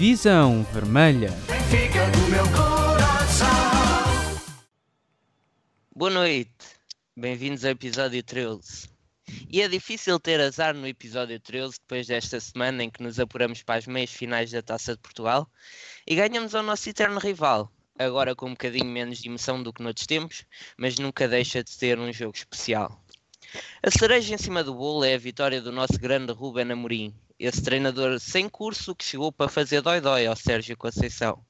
Visão Vermelha. Boa noite, bem-vindos ao episódio 13. E é difícil ter azar no episódio 13 depois desta semana em que nos apuramos para as meias finais da Taça de Portugal e ganhamos ao nosso eterno rival, agora com um bocadinho menos de emoção do que noutros tempos, mas nunca deixa de ser um jogo especial. A cereja em cima do bolo é a vitória do nosso grande Ruben Amorim, esse treinador sem curso que chegou para fazer dói-dói ao Sérgio Conceição.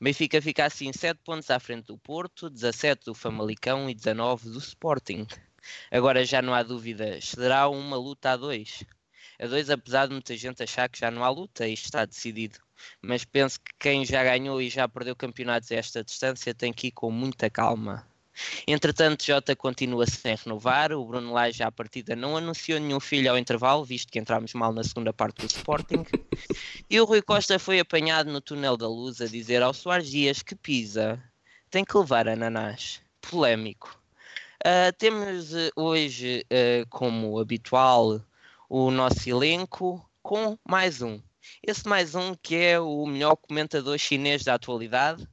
Benfica fica assim 7 pontos à frente do Porto, 17 do Famalicão e 19 do Sporting. Agora já não há dúvidas, será uma luta a dois. A dois, apesar de muita gente achar que já não há luta, isto está decidido. Mas penso que quem já ganhou e já perdeu campeonatos a esta distância tem que ir com muita calma. Entretanto, Jota continua sem renovar. O Bruno Lage, à partida, não anunciou nenhum filho ao intervalo, visto que entramos mal na segunda parte do Sporting. E o Rui Costa foi apanhado no túnel da luz a dizer ao Soares Dias que Pisa tem que levar ananás. Polémico. Uh, temos uh, hoje, uh, como habitual, o nosso elenco com mais um. Esse mais um que é o melhor comentador chinês da atualidade,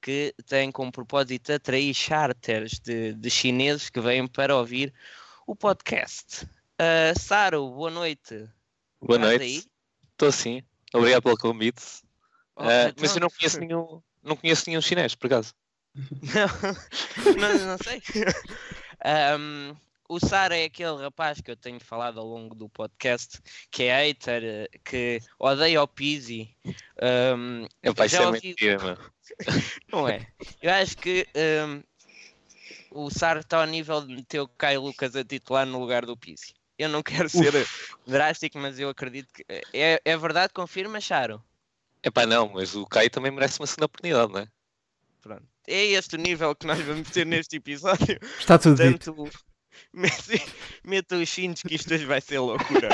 que tem como propósito atrair charters de, de chineses que vêm para ouvir o podcast. Uh, Saro, boa noite. Boa Estás noite. Estou sim. Obrigado pelo convite. Oh, uh. Mas eu não conheço nenhum, não conheço nenhum chinês, por acaso. não, não, não sei. Um, o Sara é aquele rapaz que eu tenho falado ao longo do podcast que é hater, que odeia o Pizzi. Um, eu já ouvi... mentira, mano. Não é? Eu acho que um, o Sara está ao nível de meter o Caio Lucas a titular no lugar do Pizzi. Eu não quero ser Uf. drástico, mas eu acredito que. É, é verdade, confirma, Charo? É pá, não, mas o Caio também merece uma segunda oportunidade, não é? Pronto. É este o nível que nós vamos ter neste episódio. Está tudo Portanto, dito. Meta os cintos que isto hoje vai ser loucura.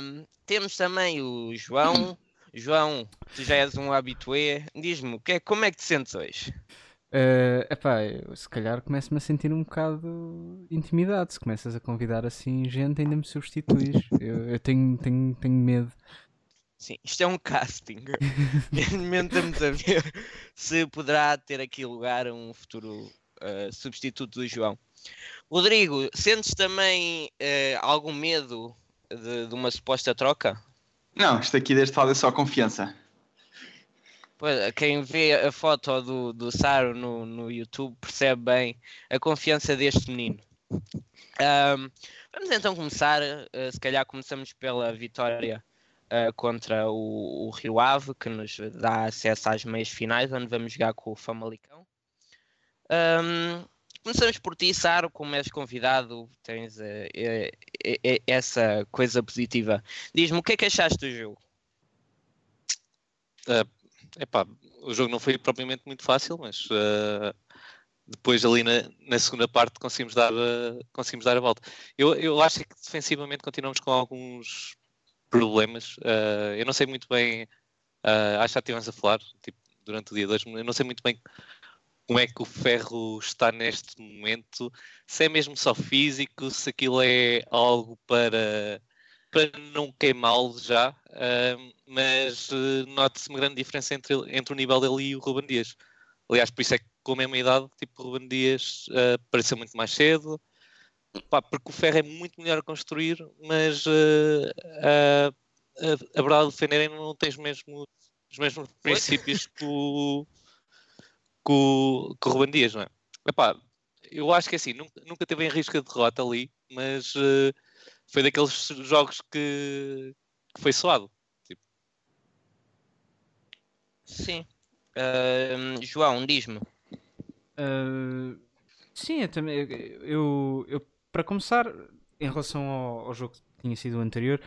um, temos também o João. João, tu já és um habitué. Diz-me, que é, como é que te sentes hoje? Uh, epá, eu, se calhar começo-me a sentir um bocado intimidado. Se começas a convidar assim gente, ainda me substituís. Eu, eu tenho, tenho, tenho medo. Sim, isto é um casting. Neste momento estamos a ver se poderá ter aqui lugar um futuro uh, substituto do João. Rodrigo, sentes também uh, algum medo de, de, uma suposta troca? Não, isto aqui deste lado é só confiança. Pois, quem vê a foto do, do Saro no, no YouTube percebe bem a confiança deste menino. Um, vamos então começar, uh, se calhar começamos pela vitória uh, contra o, o, Rio Ave, que nos dá acesso às meias finais, onde vamos jogar com o Famalicão. Um, Começamos por ti, Saro, como és convidado, tens uh, uh, essa coisa positiva. Diz-me, o que é que achaste do jogo? Uh, epá, o jogo não foi propriamente muito fácil, mas uh, depois ali na, na, segunda parte conseguimos dar, uh, conseguimos dar a volta. Eu, eu acho que defensivamente continuamos com alguns problemas. Uh, eu não sei muito bem, acho que já estivemos a falar tipo, durante o dia 2, eu não sei muito bem como é que o ferro está neste momento, se é mesmo só físico, se aquilo é algo para, para não queimá-lo já, uh, mas uh, note-se uma grande diferença entre, entre o nível dele e o Ruben Dias. Aliás, por isso é que com a mesma idade, tipo, o Ruben Dias uh, apareceu muito mais cedo, pá, porque o ferro é muito melhor a construir, mas uh, a, a verdade de defender não tens mesmo os mesmos princípios que o com, com o Ruben Dias, não é? Epá, eu acho que assim, nunca, nunca teve em risco de derrota ali, mas uh, foi daqueles jogos que, que foi suado. Tipo. Sim. Uh, João, diz-me. Uh, sim, eu também. Eu, eu, para começar, em relação ao, ao jogo tinha sido o anterior,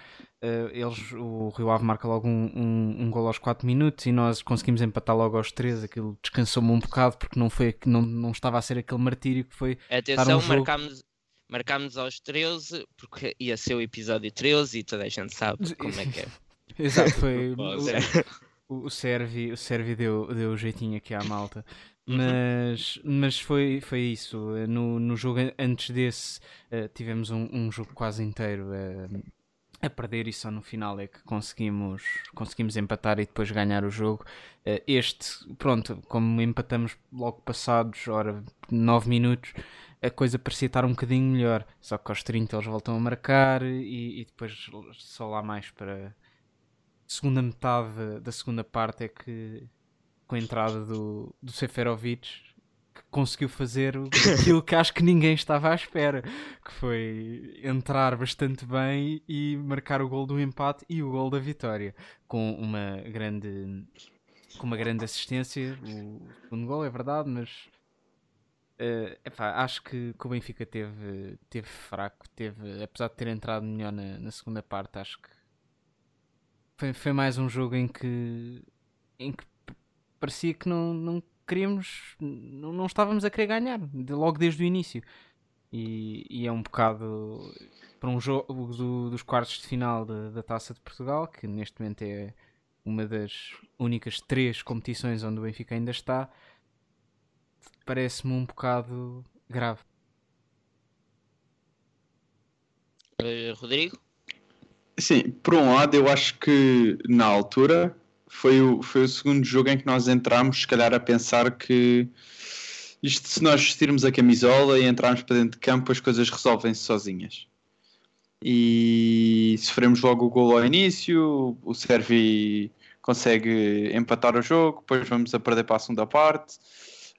uh, eles, o Rio Ave marca logo um, um, um gol aos 4 minutos e nós conseguimos empatar logo aos 3. Aquilo descansou-me um bocado porque não, foi, não, não estava a ser aquele martírio que foi. Atenção, um marcámos, marcámos aos 13 porque ia ser o episódio 13 e toda a gente sabe como é que é. Exato, foi. o, o Servi, o Servi deu, deu o jeitinho aqui à malta. Mas, mas foi, foi isso. No, no jogo antes desse uh, tivemos um, um, jogo quase inteiro uh, a perder e só no final é que conseguimos, conseguimos empatar e depois ganhar o jogo. Uh, este, pronto, como empatamos logo passados, ora, 9 minutos, a coisa parecia estar um bocadinho melhor. Só que aos 30 eles voltam a marcar e, e depois só lá mais para a segunda metade da segunda parte é que com a entrada do, do Seferovic que conseguiu fazer aquilo que acho que ninguém estava à espera, que foi entrar bastante bem e marcar o gol do empate e o gol da vitória, com uma grande com uma grande assistência, o segundo gol é verdade, mas uh, epá, acho que, que, o Benfica teve, teve fraco, teve, apesar de ter entrado melhor na, na segunda parte, acho que foi, foi mais um jogo em que, em que parecia que não, não queríamos, não, não estávamos a querer ganhar, de, logo desde o início. E, e, é um bocado para um jogo do, dos quartos de final de, da Taça de Portugal, que neste momento é uma das únicas três competições onde o Benfica ainda está, parece-me um bocado grave. Uh, Rodrigo? Sim, por um lado, eu acho que na altura foi o, foi o segundo jogo em que nós entramos, se calhar, a pensar que isto, se nós vestirmos a camisola e entrarmos para dentro de campo, as coisas resolvem-se sozinhas. E sofremos logo o gol ao início, o Servi consegue empatar o jogo, depois vamos a perder para a segunda parte,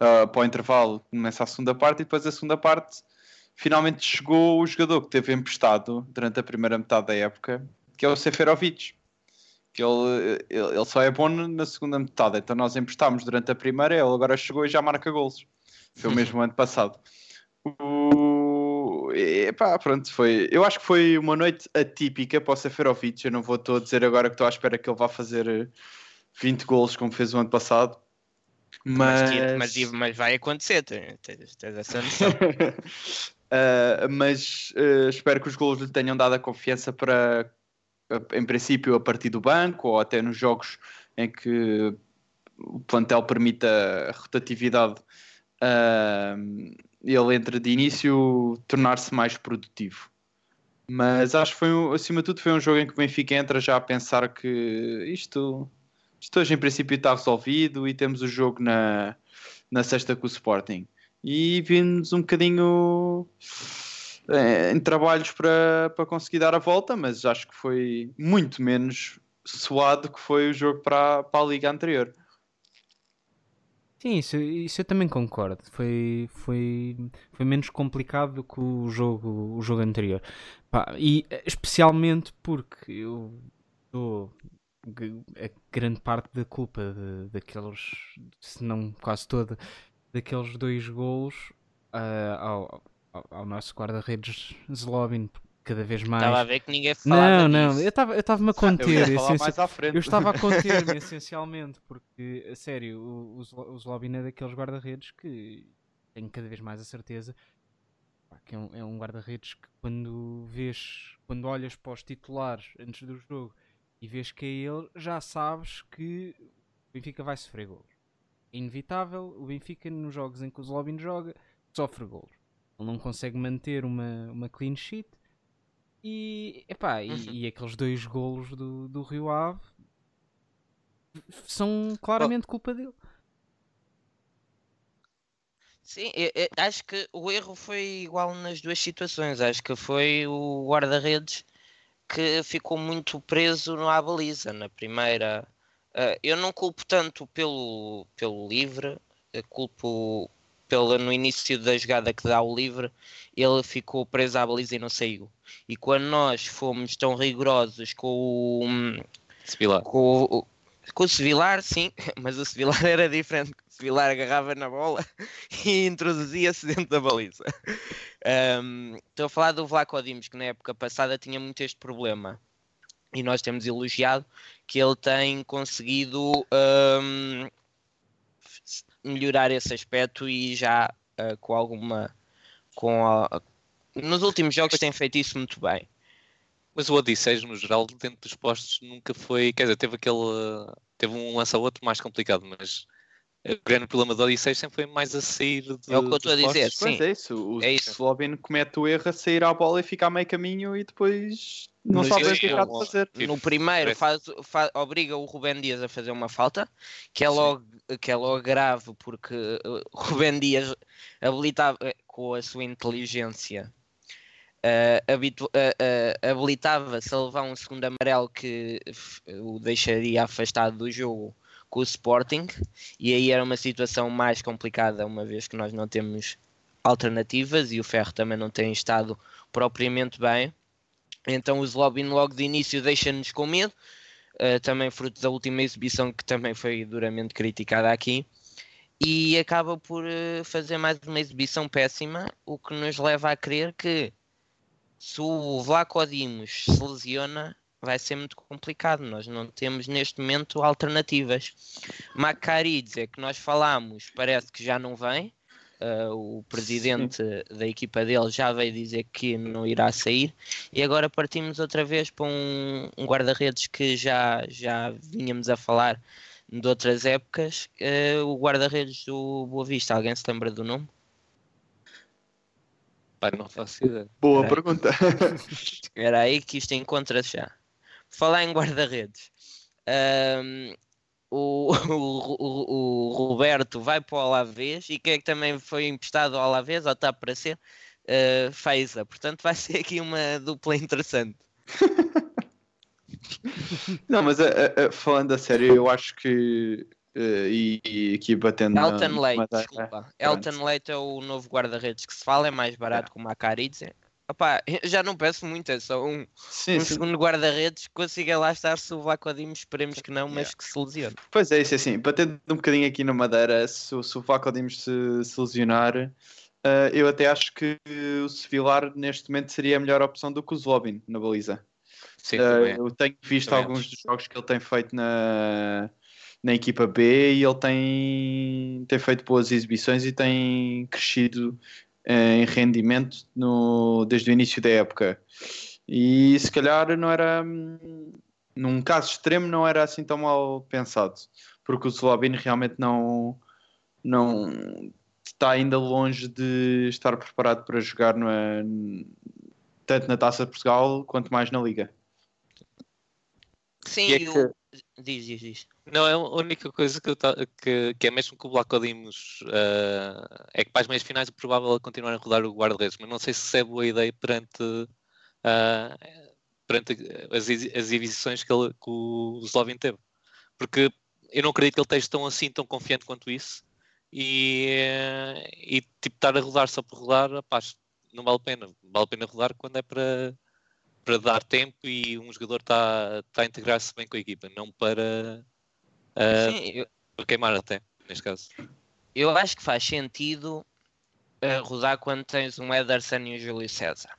uh, para o intervalo começa a segunda parte e depois a segunda parte finalmente chegou o jogador que teve emprestado durante a primeira metade da época, que é o Seferovic ele, ele, ele, só é bom na segunda metade. Então nós emprestámos durante a primeira, ele agora chegou e já marca golos. Foi o mesmo ano passado. O... Epá, pronto, foi. Eu acho que foi uma noite atípica para o Seferovic. Eu não vou estou a dizer agora que estou à espera que ele vá fazer 20 golos como fez o ano passado. Mas, mas, mas, mas vai acontecer, tens, tens essa noção. uh, mas uh, espero que os golos lhe tenham dado a confiança para em princípio a partir do banco ou até nos jogos em que o plantel permita a rotatividade, uh, ele entra de início tornar-se mais produtivo. Mas acho que foi, acima de tudo, foi um jogo em que o Benfica entra já a pensar que isto, isto hoje em princípio está resolvido e temos o jogo na, na sexta com o Sporting. E vimos um bocadinho em trabalhos para, para conseguir dar a volta, mas acho que foi muito menos suado que foi o jogo para, para a liga anterior. Sim, isso, isso eu também concordo. Foi, foi, foi menos complicado do que o jogo, o jogo anterior. Pá, e especialmente porque eu dou a grande parte da culpa de, daqueles, se não quase toda, daqueles dois golos uh, ao, ao, nosso guarda-redes Zlobin, cada vez mais. Estava a ver que ninguém falava Não, não, disso. eu estava-me a conter. Eu, eu estava a conter-me essencialmente, porque, a sério, o, o Zlobin é daqueles guarda-redes que tenho cada vez mais a certeza que é um, é um guarda-redes que quando vês, quando olhas para os titulares antes do jogo e vês que é ele, já sabes que o Benfica vai sofrer golos. É inevitável, o Benfica nos jogos em que o Zlobin joga, sofre golos. Ele não consegue manter uma, uma clean sheet. E, epá, e, uhum. e aqueles dois golos do, do Rio Ave são claramente oh. culpa dele. Sim, eu, eu acho que o erro foi igual nas duas situações. Acho que foi o guarda-redes que ficou muito preso na baliza. Na primeira, uh, eu não culpo tanto pelo, pelo livre, culpo pela, no início da jogada que dá o livre, ele ficou preso à baliza e não saiu. E quando nós fomos tão rigorosos com o. Sevilar. Com o, com o Sevilar, sim, mas o Sevilar era diferente. O Sevilar agarrava na bola e introduzia-se dentro da baliza. Um, estou a falar do Vlaco Dimos, que na época passada tinha muito este problema. E nós temos elogiado que ele tem conseguido um, melhorar esse aspecto e já uh, com alguma. Com a, nos últimos jogos tem feito isso muito bem. Mas o Odisseus, no geral, dentro dos postos, nunca foi. Quer dizer, teve aquele. Teve um lance a outro mais complicado, mas o grande problema do Odisseus sempre foi mais a sair do, É o que eu estou a dizer, sim. Pois é isso. O É isso. Slovin comete o erro a sair à bola e ficar a meio caminho e depois não Mas sabe o que é de fazer. Tipo, No primeiro parece- faz, fa- obriga o Rubén Dias a fazer uma falta, que é Sim. logo, que é logo grave, porque uh, o Rubén Dias habilitava, eh, com a sua inteligência, eh, habitu- eh, eh, habilitava-se a levar um segundo amarelo que o deixaria afastado do jogo com o Sporting, e aí era uma situação mais complicada, uma vez que nós não temos alternativas e o Ferro também não tem estado propriamente bem. Então o Zlobin logo de início deixa-nos com medo, eh, também fruto da última exibição que também foi duramente criticada aqui, e acaba por eh, fazer mais uma exibição péssima, o que nos leva a crer que se o Vlaco Dimos se lesiona, vai ser muito complicado. Nós não temos neste momento alternativas. Macaridze, que nós falámos, parece que já não vem. Uh, o presidente da equipa dele já veio dizer que não irá sair e agora partimos outra vez para um, um guarda-redes que já, já vínhamos a falar de outras épocas, uh, o guarda-redes do Boa Vista. Alguém se lembra do nome? Pá, não faço ideia. Boa É. pergunta. Era aí que isto encontra-se já. Falar em guarda-redes. ahm, o, o, o- o Roberto vai para o Alavés e quem é que também foi emprestado ao Alavés, ou está para ser, uh, Feiza. Portanto, vai ser aqui uma dupla interessante. Não, mas a- a- a- falando a sério, eu acho que. eh, e, e aqui batendo. Elton na Leite, desculpa. Elton Leite é o novo guarda-redes que se fala, é mais barato que o Macaridze. Opá, já não peço muito, é só um, Sim, um sim. segundo guarda-redes que consiga lá estar se o Vlaco Dimos, esperemos que não, mas que se lesione. Pois é, isso é assim. Batendo um bocadinho aqui na madeira, se, o- se o Vlaco Dimos se, se lesionar, eh, eu até acho que o Sevilar neste momento seria a melhor opção do que o Zlobin na baliza. Sim, é. eu tenho visto Também alguns dos jogos que ele tem feito na, na equipa B e ele tem, tem feito boas exibições e tem crescido em rendimento no, desde o início da época. E se calhar não era, hum, num caso extremo, não era assim tão mal pensado, porque o Slobin realmente não, não está ainda longe de estar preparado para jogar no, tanto na Taça de Portugal quanto mais na Liga. Sim, E é que- diz, diz, diz. Não, é a única coisa que, ta- que, que é mesmo que o Black Dimos ah, é que para as meias finais o provável é continuar a rodar o guarda-redes, mas não sei se é boa ideia perante, ah, perante as, as exibições que, ele, que o Slovin teve. Porque eu não acredito que ele esteja tão assim, tão confiante quanto isso. E, e tipo, estar a rodar só por rodar, rapaz, não vale a pena. Vale a pena rodar quando é para, para dar tempo e um jogador está está a integrar-se bem com a equipa, não para, ah, Sim, eu, para queimar até, neste caso. eu acho que faz sentido eh, rodar quando tens um Ederson e um Júlio César.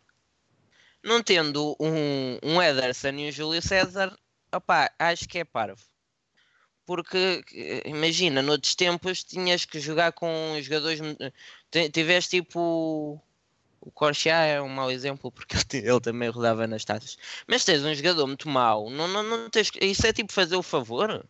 Não tendo um, um Ederson e um Júlio César, opá, acho que é parvo. Porque, eh, imagina, noutros tempos tinhas que jogar com jogadores. eh, ti- Tiveste tipo. O Corchá é um mau exemplo porque ele, também rodava nas taças. Mas tens um jogador muito mau, não, não, não tens, isso é tipo fazer o favor?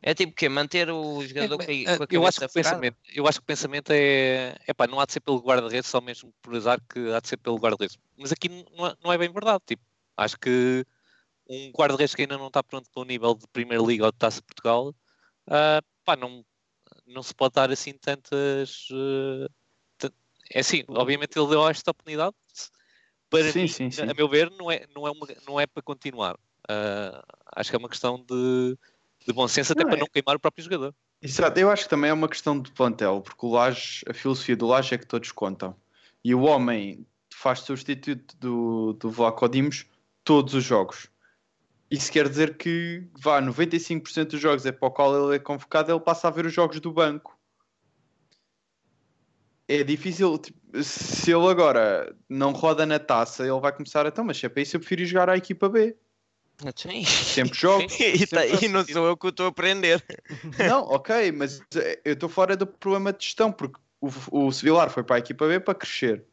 É tipo que Manter o jogador com a, É, com a eu, acho que o pensamento, eu acho que o pensamento é, é pá, não há de ser pelo guarda-redes, só mesmo por azar que há de ser pelo guarda-redes. Mas aqui não é, não é bem verdade. Tipo, acho que um guarda-redes que ainda não está pronto para o nível de Primeira Liga ou de Taça de Portugal, ah, pá, não, não se pode dar assim tantas. tan- é assim, obviamente ele deu esta oportunidade. Para Sim, mim, sim, sim. a meu ver, não é, não é, uma- não é para continuar. Ah, acho que é uma questão de, de bom senso, até Não para é. não queimar o próprio jogador. Exato, eu acho que também é uma questão de plantel, porque o Laje, a filosofia do Laje é que todos contam. E o homem faz substituto do, do Vlaco Dimos todos os jogos. Isso quer dizer que vá, 95% dos jogos é para o qual ele é convocado, ele passa a ver os jogos do banco. É difícil, tipo, se ele agora não roda na taça, ele vai começar a, então, mas se é para isso eu prefiro ir jogar à equipa B. Sim. Sempre jogo. e, tá- sempre- e não sou eu que o estou a aprender. Não, ok, mas eu estou fora do problema de gestão, porque o, o Sevilar foi para a equipa B para crescer.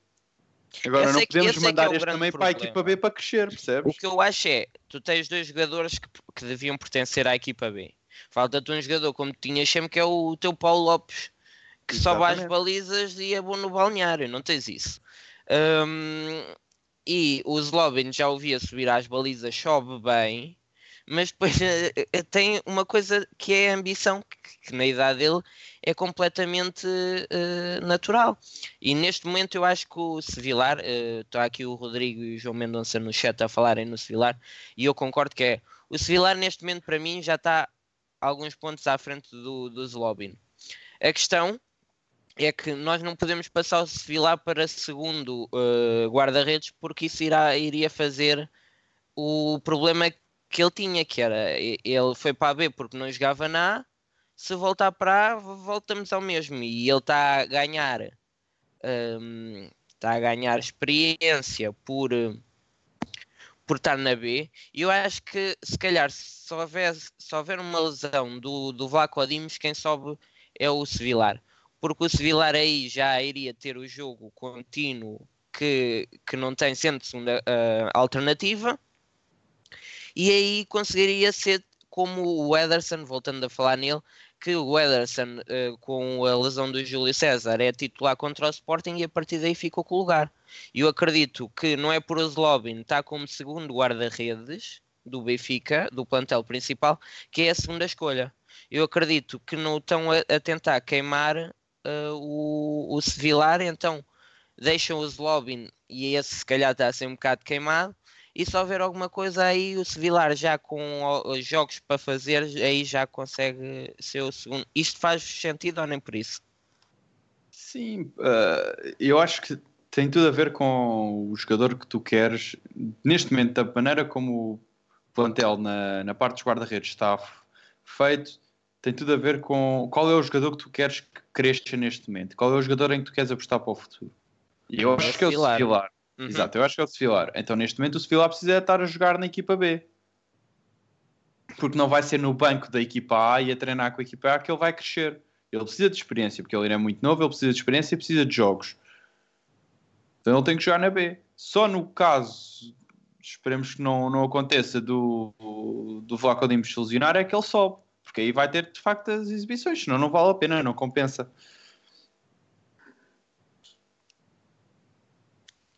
Agora Esse não é que- podemos é é mandar o este também para a problema. equipa B para crescer, O percebes? que eu acho é, tu tens dois jogadores que, que deviam pertencer à equipa B. Falta-te um jogador como tinhas sempre, que é o teu Paulo Lopes, que só vai às balizas e é bom no balneário, não tens isso. Um, e o Zlobin já ouvia subir às balizas, chove bem, mas depois uh, tem uma coisa que é a ambição, que, que na idade dele é completamente uh, natural. E neste momento eu acho que o Sevilar, está uh, aqui o Rodrigo e o João Mendonça no chat a falarem no Sevilar, e eu concordo que é, o Sevilar neste momento para mim já está alguns pontos à frente do, do Zlobin. A questão é que nós não podemos passar o Sevilar para segundo uh, guarda-redes porque isso irá, iria fazer o problema que ele tinha, que era ele foi para a B porque não jogava na A, se voltar para A, voltamos ao mesmo. E ele está a ganhar um, está a ganhar experiência por, por estar na B. E eu acho que se calhar se houver, se houver uma lesão do, do Vlaco Dimos, quem sobe é o Sevilar porque o Sevilar aí já iria ter o jogo contínuo que, que não tem sendo segunda uh, alternativa e aí conseguiria ser como o Ederson, voltando a falar nele, que o Ederson uh, com a lesão do Júlio César é titular contra o Sporting e a partir daí ficou com o lugar. Eu acredito que não é por Zlobin estar como segundo guarda-redes do Benfica, do plantel principal, que é a segunda escolha. Eu acredito que não estão a, a tentar queimar uh, o, o Sevilar, então deixam o Zlobin e esse se calhar está a ser um bocado queimado. E se houver alguma coisa aí, o Sevilar já com jogos para fazer, aí já consegue ser o segundo. Isto faz sentido ou nem por isso? Sim, uh, eu acho que tem tudo a ver com o jogador que tu queres. Neste momento, da maneira como o plantel na, na parte dos guarda-redes está feito, tem tudo a ver com qual é o jogador que tu queres que cresça neste momento, qual é o jogador em que tu queres apostar para o futuro. E eu acho é que é o Sevilar. Uhum. Exato, eu acho que é o Sevilar. Então neste momento o Sevilar precisa estar a jogar na equipa B. Porque não vai ser no banco da equipa A e a treinar com a equipa A que ele vai crescer. Ele precisa de experiência, porque ele é muito novo, ele precisa de experiência e precisa de jogos. Então ele tem que jogar na B. Só no caso, esperemos que não, não aconteça, do, do Vlaco Dimos se lesionar, é que ele sobe porque aí vai ter de facto as exibições, senão não vale a pena, não compensa.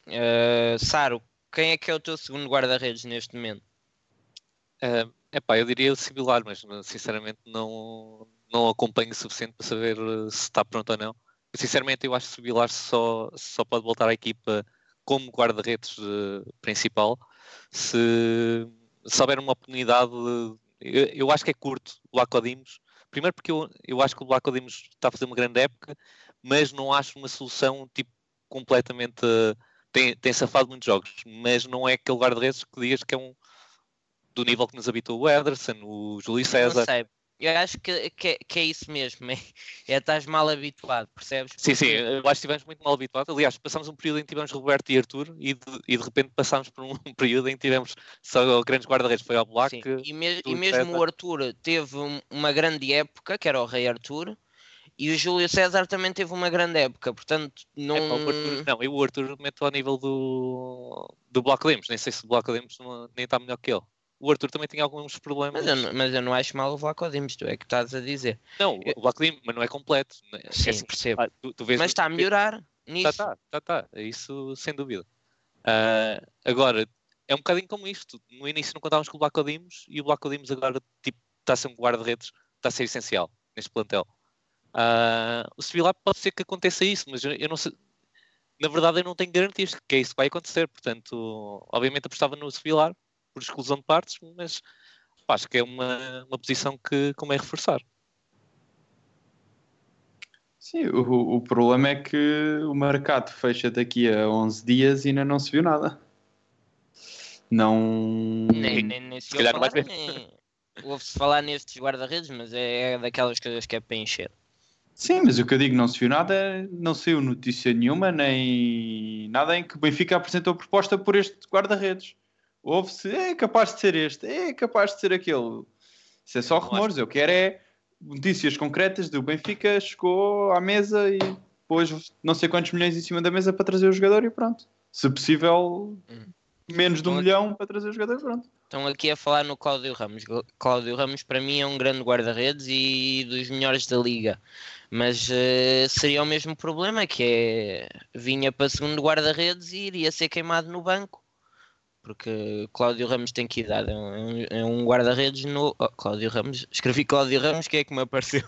Uh, Saro, quem é que é o teu segundo guarda-redes neste momento? Uh, epá, eu diria similar, mas sinceramente não, não acompanho o suficiente para saber eh, se está pronto ou não. Sinceramente, eu acho que o Vilar só, só pode voltar à equipa como guarda-redes principal se, se houver uma oportunidade eu, eu acho que é curto o Lacodimos. Primeiro porque eu, eu acho que o Lacodimos está a fazer uma grande época, mas não acho uma solução tipo completamente. Tem, tem safado muitos jogos, mas não é aquele guarda-redes que dias que é um do nível que nos habitou o Ederson, o Júlio César. Não sei, eu acho que, que, é, que é isso mesmo, é, é estás mal habituado, percebes? Porque... Sim, sim, eu acho que estivemos muito mal habituados. Aliás, passámos um período em que tivemos Roberto e Arthur e de, e de repente passámos por um período em que tivemos só grandes guarda-redes, foi ao Black. E, me, e, mesmo o Arthur teve uma grande época, que era o Rei Arthur, e o Júlio César também teve uma grande época, portanto não. É, o Arthur, não, eu o Arthur meto ao nível do, do Black Lemos, nem sei se o Black Lemos nem está melhor que ele o Arthur também tem alguns problemas. Mas eu, mas eu não acho mal o Vlaco Dimos, tu é que estás a dizer. Não, o Vlaco Dimos, mas não é completo. É Sim, assim, percebo. Ah, tu, tu mas está a melhorar nisso. Está, está, está, tá. Isso sem dúvida. Uh, agora, é um bocadinho como isto. No início não contávamos com o Vlaco Dimos e o Vlaco Dimos agora tipo, está a ser um guarda-redes, está a ser essencial neste plantel. Uh, o Sevilla pode ser que aconteça isso, mas eu, eu não sei na verdade eu não tenho garantias que é isso que vai acontecer, portanto, obviamente apostava no Sevilar, por exclusão de partes, mas acho que é uma, uma posição que convém reforçar. Sim, o, o problema é que o mercado fecha daqui a 11 dias e ainda não se viu nada. Não. Nem, nem, nem se, se calhar falar, nem... Ouve-se falar nestes guarda-redes, mas é, é daquelas coisas que é para encher. Sim, mas o que eu digo, não se viu nada, não saiu notícia nenhuma, nem nada em que o Benfica apresentou proposta por este guarda-redes. Ouve-se, é capaz de ser este, é capaz de ser aquele. Isso é só rumores. Eu quero é notícias concretas do Benfica chegou à mesa e pôs não sei quantos milhões em cima da mesa para trazer o jogador e pronto. Se possível, hum. menos de um milhão para trazer o jogador e pronto. Estão aqui a falar no Cláudio Ramos. Cláudio Ramos, para mim, é um grande guarda-redes e dos melhores da liga. Mas uh, seria o mesmo problema, que é vinha para segundo guarda-redes e iria ser queimado no banco. Porque Cláudio Ramos tem que idade? É um, é um guarda-redes no. Oh, Cláudio Ramos. Escrevi Cláudio Ramos, que é que me apareceu?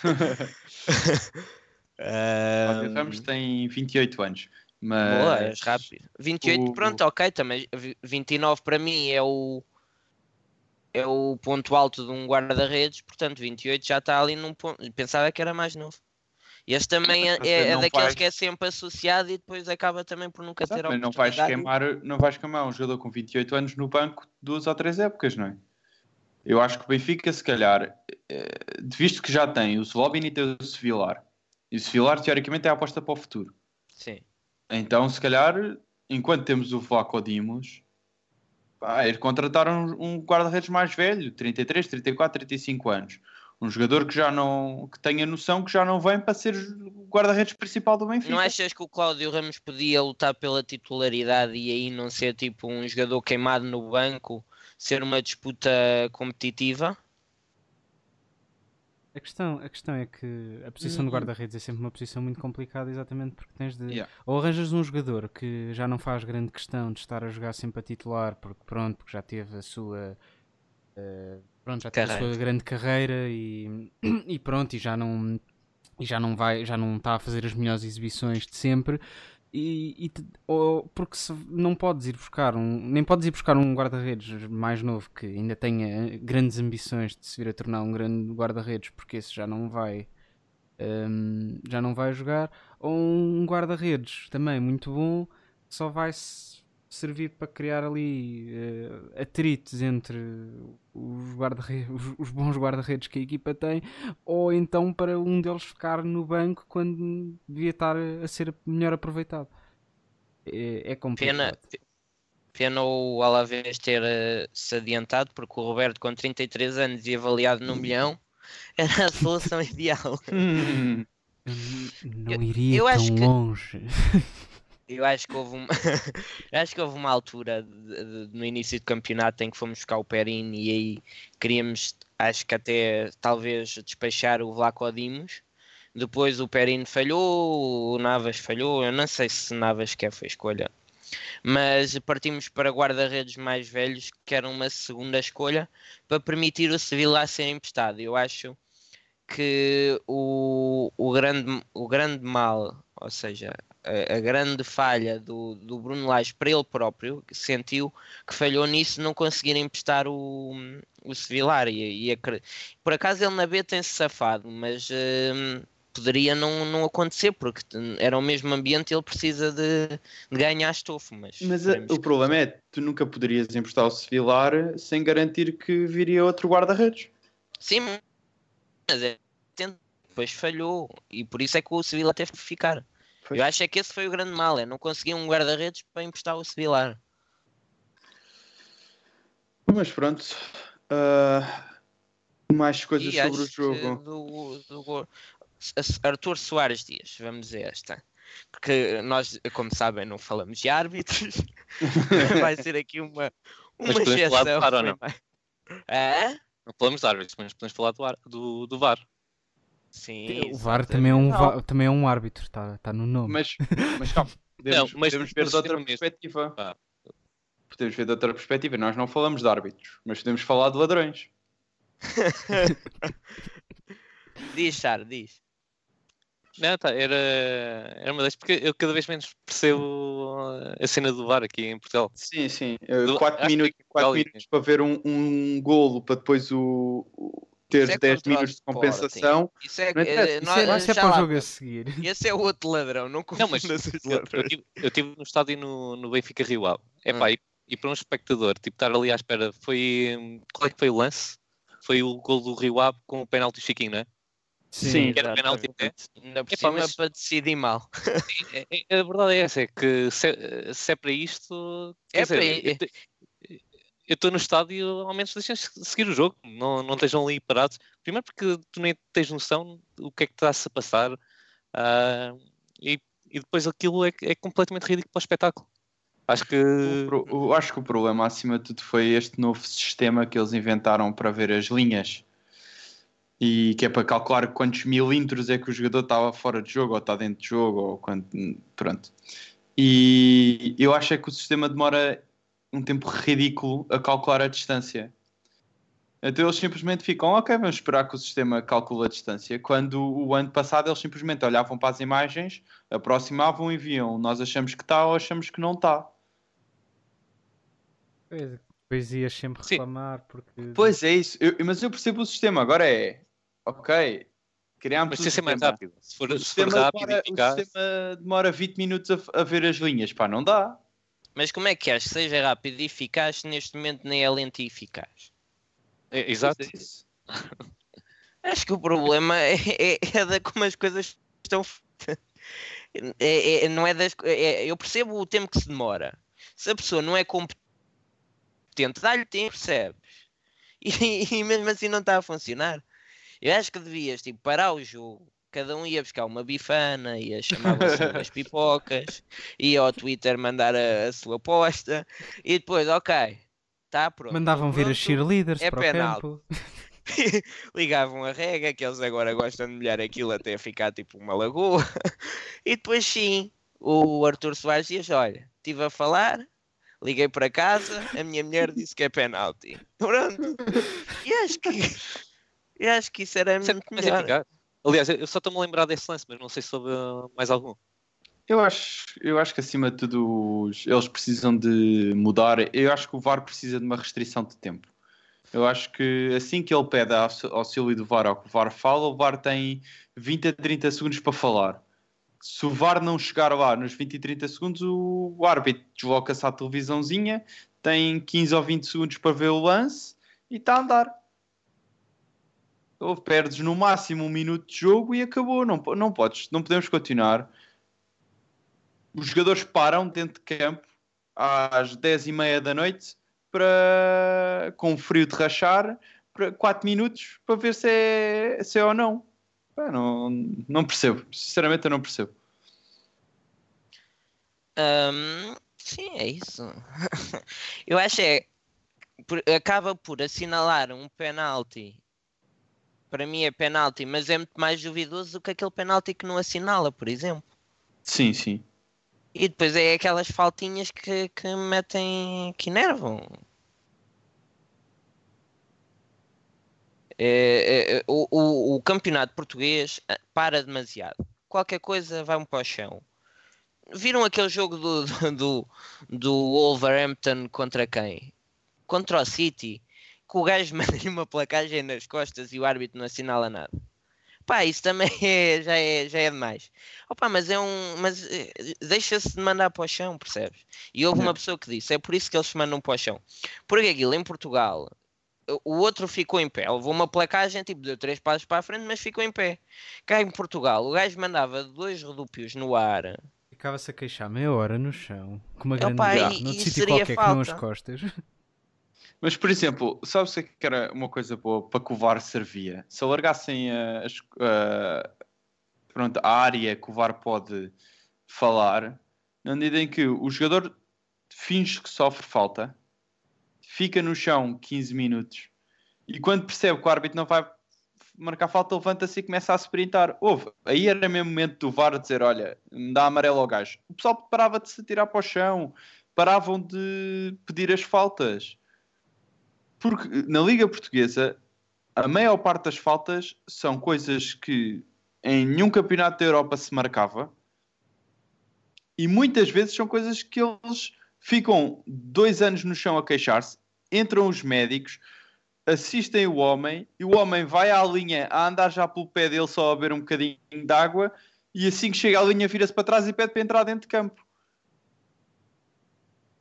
Cláudio Ramos tem 28 anos. Mas... Boa, és rápido. 28, o... pronto, ok, também. 29 para mim é o é o ponto alto de um guarda-redes, portanto 28 já está ali num ponto. Pensava que era mais novo. Este também é, é, daqueles que é sempre associado e depois acaba também por nunca Exato, ter mas não vais queimar Não vais queimar um jogador com 28 anos no banco duas ou três épocas, não é? Eu acho que o Benfica, se calhar, eh, visto que já tem o Slovin e tem o Sevilar, e o Sevilar teoricamente é a aposta para o futuro. Sim. Então, se calhar, enquanto temos o Flaco Dimos, pá, ir contratar um, um guarda-redes mais velho, 33, 34, 35 anos. Um jogador que já não que tenha noção que já não vem para ser o guarda-redes principal do Benfica. Não achas que o Cláudio Ramos podia lutar pela titularidade e aí não ser tipo um jogador queimado no banco, ser uma disputa competitiva? A questão, a questão é que a posição de uhum. guarda-redes é sempre uma posição muito complicada, exatamente porque tens de. Yeah. Ou arranjas um jogador que já não faz grande questão de estar a jogar sempre a titular, porque pronto, porque já teve a sua. Uh, pronto, já teve a sua grande carreira e, e pronto, e já não. E já não vai, já não está a fazer as melhores exibições de sempre, e, e ou, porque se não podes ir buscar um nem podes ir buscar um guarda-redes mais novo que ainda tenha grandes ambições de se vir a tornar um grande guarda-redes porque esse já não vai um, já não vai jogar ou um guarda-redes também muito bom só vai servir para criar ali uh, atritos entre os, guarda os, os bons guarda-redes que a equipa tem, ou então para um deles ficar no banco quando devia estar a ser melhor aproveitado. É, é complicado. Pena, pena o Alavés ter uh, se adiantado, porque o Roberto, com 33 anos e avaliado no milhão, era a solução ideal. Não iria eu, eu tão longe. Eu acho que houve uma, acho que houve uma altura de, de, no início do campeonato em que fomos buscar o Perin e aí queríamos, acho que até talvez despachar o Vlaco Dimos. Depois o Perin falhou, o Navas falhou. Eu não sei se Navas quer foi escolha, mas partimos para guarda-redes mais velhos, que era uma segunda escolha para permitir o Sevilla ser emprestado. Eu acho que o, o, grande, o grande mal, ou seja, a, a, grande falha do, do Bruno Lage para ele próprio, que sentiu que falhou nisso não conseguir emprestar o, o Sevilar. E, e a, por acaso ele na B tem-se safado, mas uh, poderia não, não acontecer, porque era o mesmo ambiente e ele precisa de, de ganhar estofo. Mas, mas a, o problema é tu nunca poderias emprestar o Sevilar sem garantir que viria outro guarda-redes. Sim, mas é, depois falhou e por isso é que o Sevilla teve que ficar. Pois. Eu acho é que esse foi o grande mal, é não conseguir um guarda-redes para emprestar o Sevillar. Mas pronto. Uh, mais coisas e sobre o jogo. Do, do, Arthur Soares Dias, vamos dizer esta. Porque nós, como sabem, não falamos de árbitros. Vai ser aqui uma, uma mas exceção. Falar do VAR, ou não? É? Não falamos de árbitros, mas podemos falar do, do, do VAR. Sim, o VAR também é um, também é um árbitro, está tá no nome. Mas, mas calma, podemos, não, mas, podemos ver de outra perspectiva. Ah. Podemos ver de outra perspectiva. Nós não falamos de árbitros, mas podemos falar de ladrões. diz, Char, diz. Não, tá, era, era uma das. Porque eu cada vez menos percebo a cena do VAR aqui em Portugal. Sim, sim. 4 minutos, quatro minutos para ver um, um golo para depois o, ter é 10 minutos de compensação. Isso é, é, isso é, isso é para o jogo a seguir. Esse é outro ladrão, não Não, mas eu, eu estive no estádio no, no Benfica Rio Ave. É pá, hum. e, e, para um espectador, tipo, estar ali à espera, foi. Qual é que foi o lance? Foi o gol do Rio Ave com o penalti Chiquinho, não é? Sim, Sim era penalti né? Ainda por cima mas... para decidir mal. É, é, a verdade é essa, é que se, se é para isto. É dizer, para eu estou no estádio, ao menos deixem seguir o jogo, não, não estejam ali parados. Primeiro porque tu nem tens noção do que é que está-se a passar uh, e, e, depois aquilo é, é, completamente ridículo para o espetáculo. Acho que. Eu acho que o problema, acima de tudo, foi este novo sistema que eles inventaram para ver as linhas. E que é para calcular quantos milímetros é que o jogador estava fora de jogo, ou está dentro de jogo, ou quanto. Pronto. E eu acho é que o sistema demora um tempo ridículo a calcular a distância. Então eles simplesmente ficam, ok, vamos esperar que o sistema calcule a distância. Quando o ano passado eles simplesmente olhavam para as imagens, aproximavam e viam, nós achamos que está ou achamos que não está. Pois, depois ias sempre Sim. reclamar porque. Pois é isso, Eu- mas eu percebo o sistema. Agora é, ok, criámos Mas o ser mais sistema. rápido. Se for, O se for sistema, rápido demora, e o sistema demora 20 minutos a, a ver as linhas, pá, não dá. Mas como é que queres que seja rápido e eficaz se neste momento nem é lento e eficaz? É, exato. É isso. Acho que o problema é, é, é da como as coisas estão. É, é- não é das. é- eu percebo o tempo que se demora. Se a pessoa não é competente, dá-lhe tempo, percebes? E, e mesmo assim não está a funcionar. Eu acho que devias tipo, parar o jogo. Cada um ia buscar uma bifana, ia chamar você umas pipocas, ia ao Twitter mandar a, a sua aposta e depois, ok, está pronto. Mandavam vir as pronto. cheerleaders é para penalti. o campo. ligavam a rega, que eles agora gostam de molhar aquilo até ficar tipo uma lagoa. E depois sim, o Arthur Soares diz, olha, estive a falar, liguei para casa, a minha mulher disse que é penalti. Pronto. E acho que, e acho que isso era é muito melhor. Aliás, eu só estou-me a lembrar desse lance, mas não sei sobre uh, mais algum. Eu acho, eu acho que acima de tudo eles precisam de mudar. Eu acho que o VAR precisa de uma restrição de tempo. Eu acho que assim que ele pede auxílio do VAR ao que o VAR fala, o VAR tem 20 a 30 segundos para falar. Se o VAR não chegar lá nos 20 e 30 segundos, o árbitro desloca-se à televisãozinha, tem 15 ou 20 segundos para ver o lance e está a andar. Ou perdes no máximo um minuto de jogo e acabou. Não, não podes, não podemos continuar os jogadores param dentro de campo às 10 e meia da noite para, com frio de rachar para 4 minutos para ver se é, se é ou não. Pá, não. Não percebo. Sinceramente, eu não percebo. Hum, sim, é isso. Eu acho é acaba por assinalar um penalti. Para mim é penalti, mas é muito mais duvidoso do que aquele penalti que não assinala, por exemplo. Sim, sim. E depois é aquelas faltinhas que, que metem, que enervam. É, é, é, o, o, o campeonato português ah, para demasiado. Qualquer coisa vai-me para o chão. Viram aquele jogo do, do, do Wolverhampton contra quem? Contra o City. Que o gajo manda-lhe uma placagem nas costas e o árbitro não assinala nada. Pá, isso também é, já, é, já é demais. Opa, mas é um. Mas eh, deixa-se de mandar para o chão, percebes? E houve uma pessoa que disse: é por isso que eles se mandam para o chão. Porque aquilo em Portugal, o- o outro ficou em pé. Levou uma placagem, tipo, deu três passos para a frente, mas ficou em pé. Cá em Portugal, o gajo mandava dois redúpios no ar. Ficava-se a queixar meia hora no chão, com uma Opa, grande e- garra, num e sítio seria qualquer que não as falta. costas. Mas, por exemplo, sabes o que era uma coisa boa para que o VAR servia? Se alargassem a, a- pronto, a área que o VAR pode falar, na medida em que o jogador finge que sofre falta, fica no chão 15 minutos e quando percebe que o árbitro não vai marcar falta, levanta-se e começa a sprintar. Houve. Aí era mesmo momento do VAR dizer: Olha, me dá amarelo ao gajo. O pessoal parava de se tirar para o chão, paravam de pedir as faltas. Porque na Liga Portuguesa, a maior parte das faltas são coisas que em nenhum campeonato da Europa se marcava e muitas vezes são coisas que eles ficam dois anos no chão a queixar-se, entram os médicos, assistem o homem e o homem vai à linha a andar já pelo pé dele só a beber um bocadinho de água e assim que chega à linha vira-se para trás e pede para entrar dentro de campo.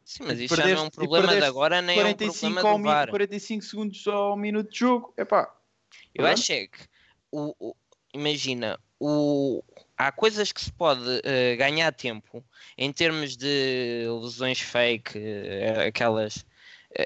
Sim, mas isso já não é um perdeste- problema de perdeste agora, nem é um 45, problema do mi- VAR. 45 segundos ao minuto de jogo. Epá, Eu acho é que o, o- imagina, o, há coisas que se pode eh, ganhar tempo em termos de lesões fake, eh, aquelas.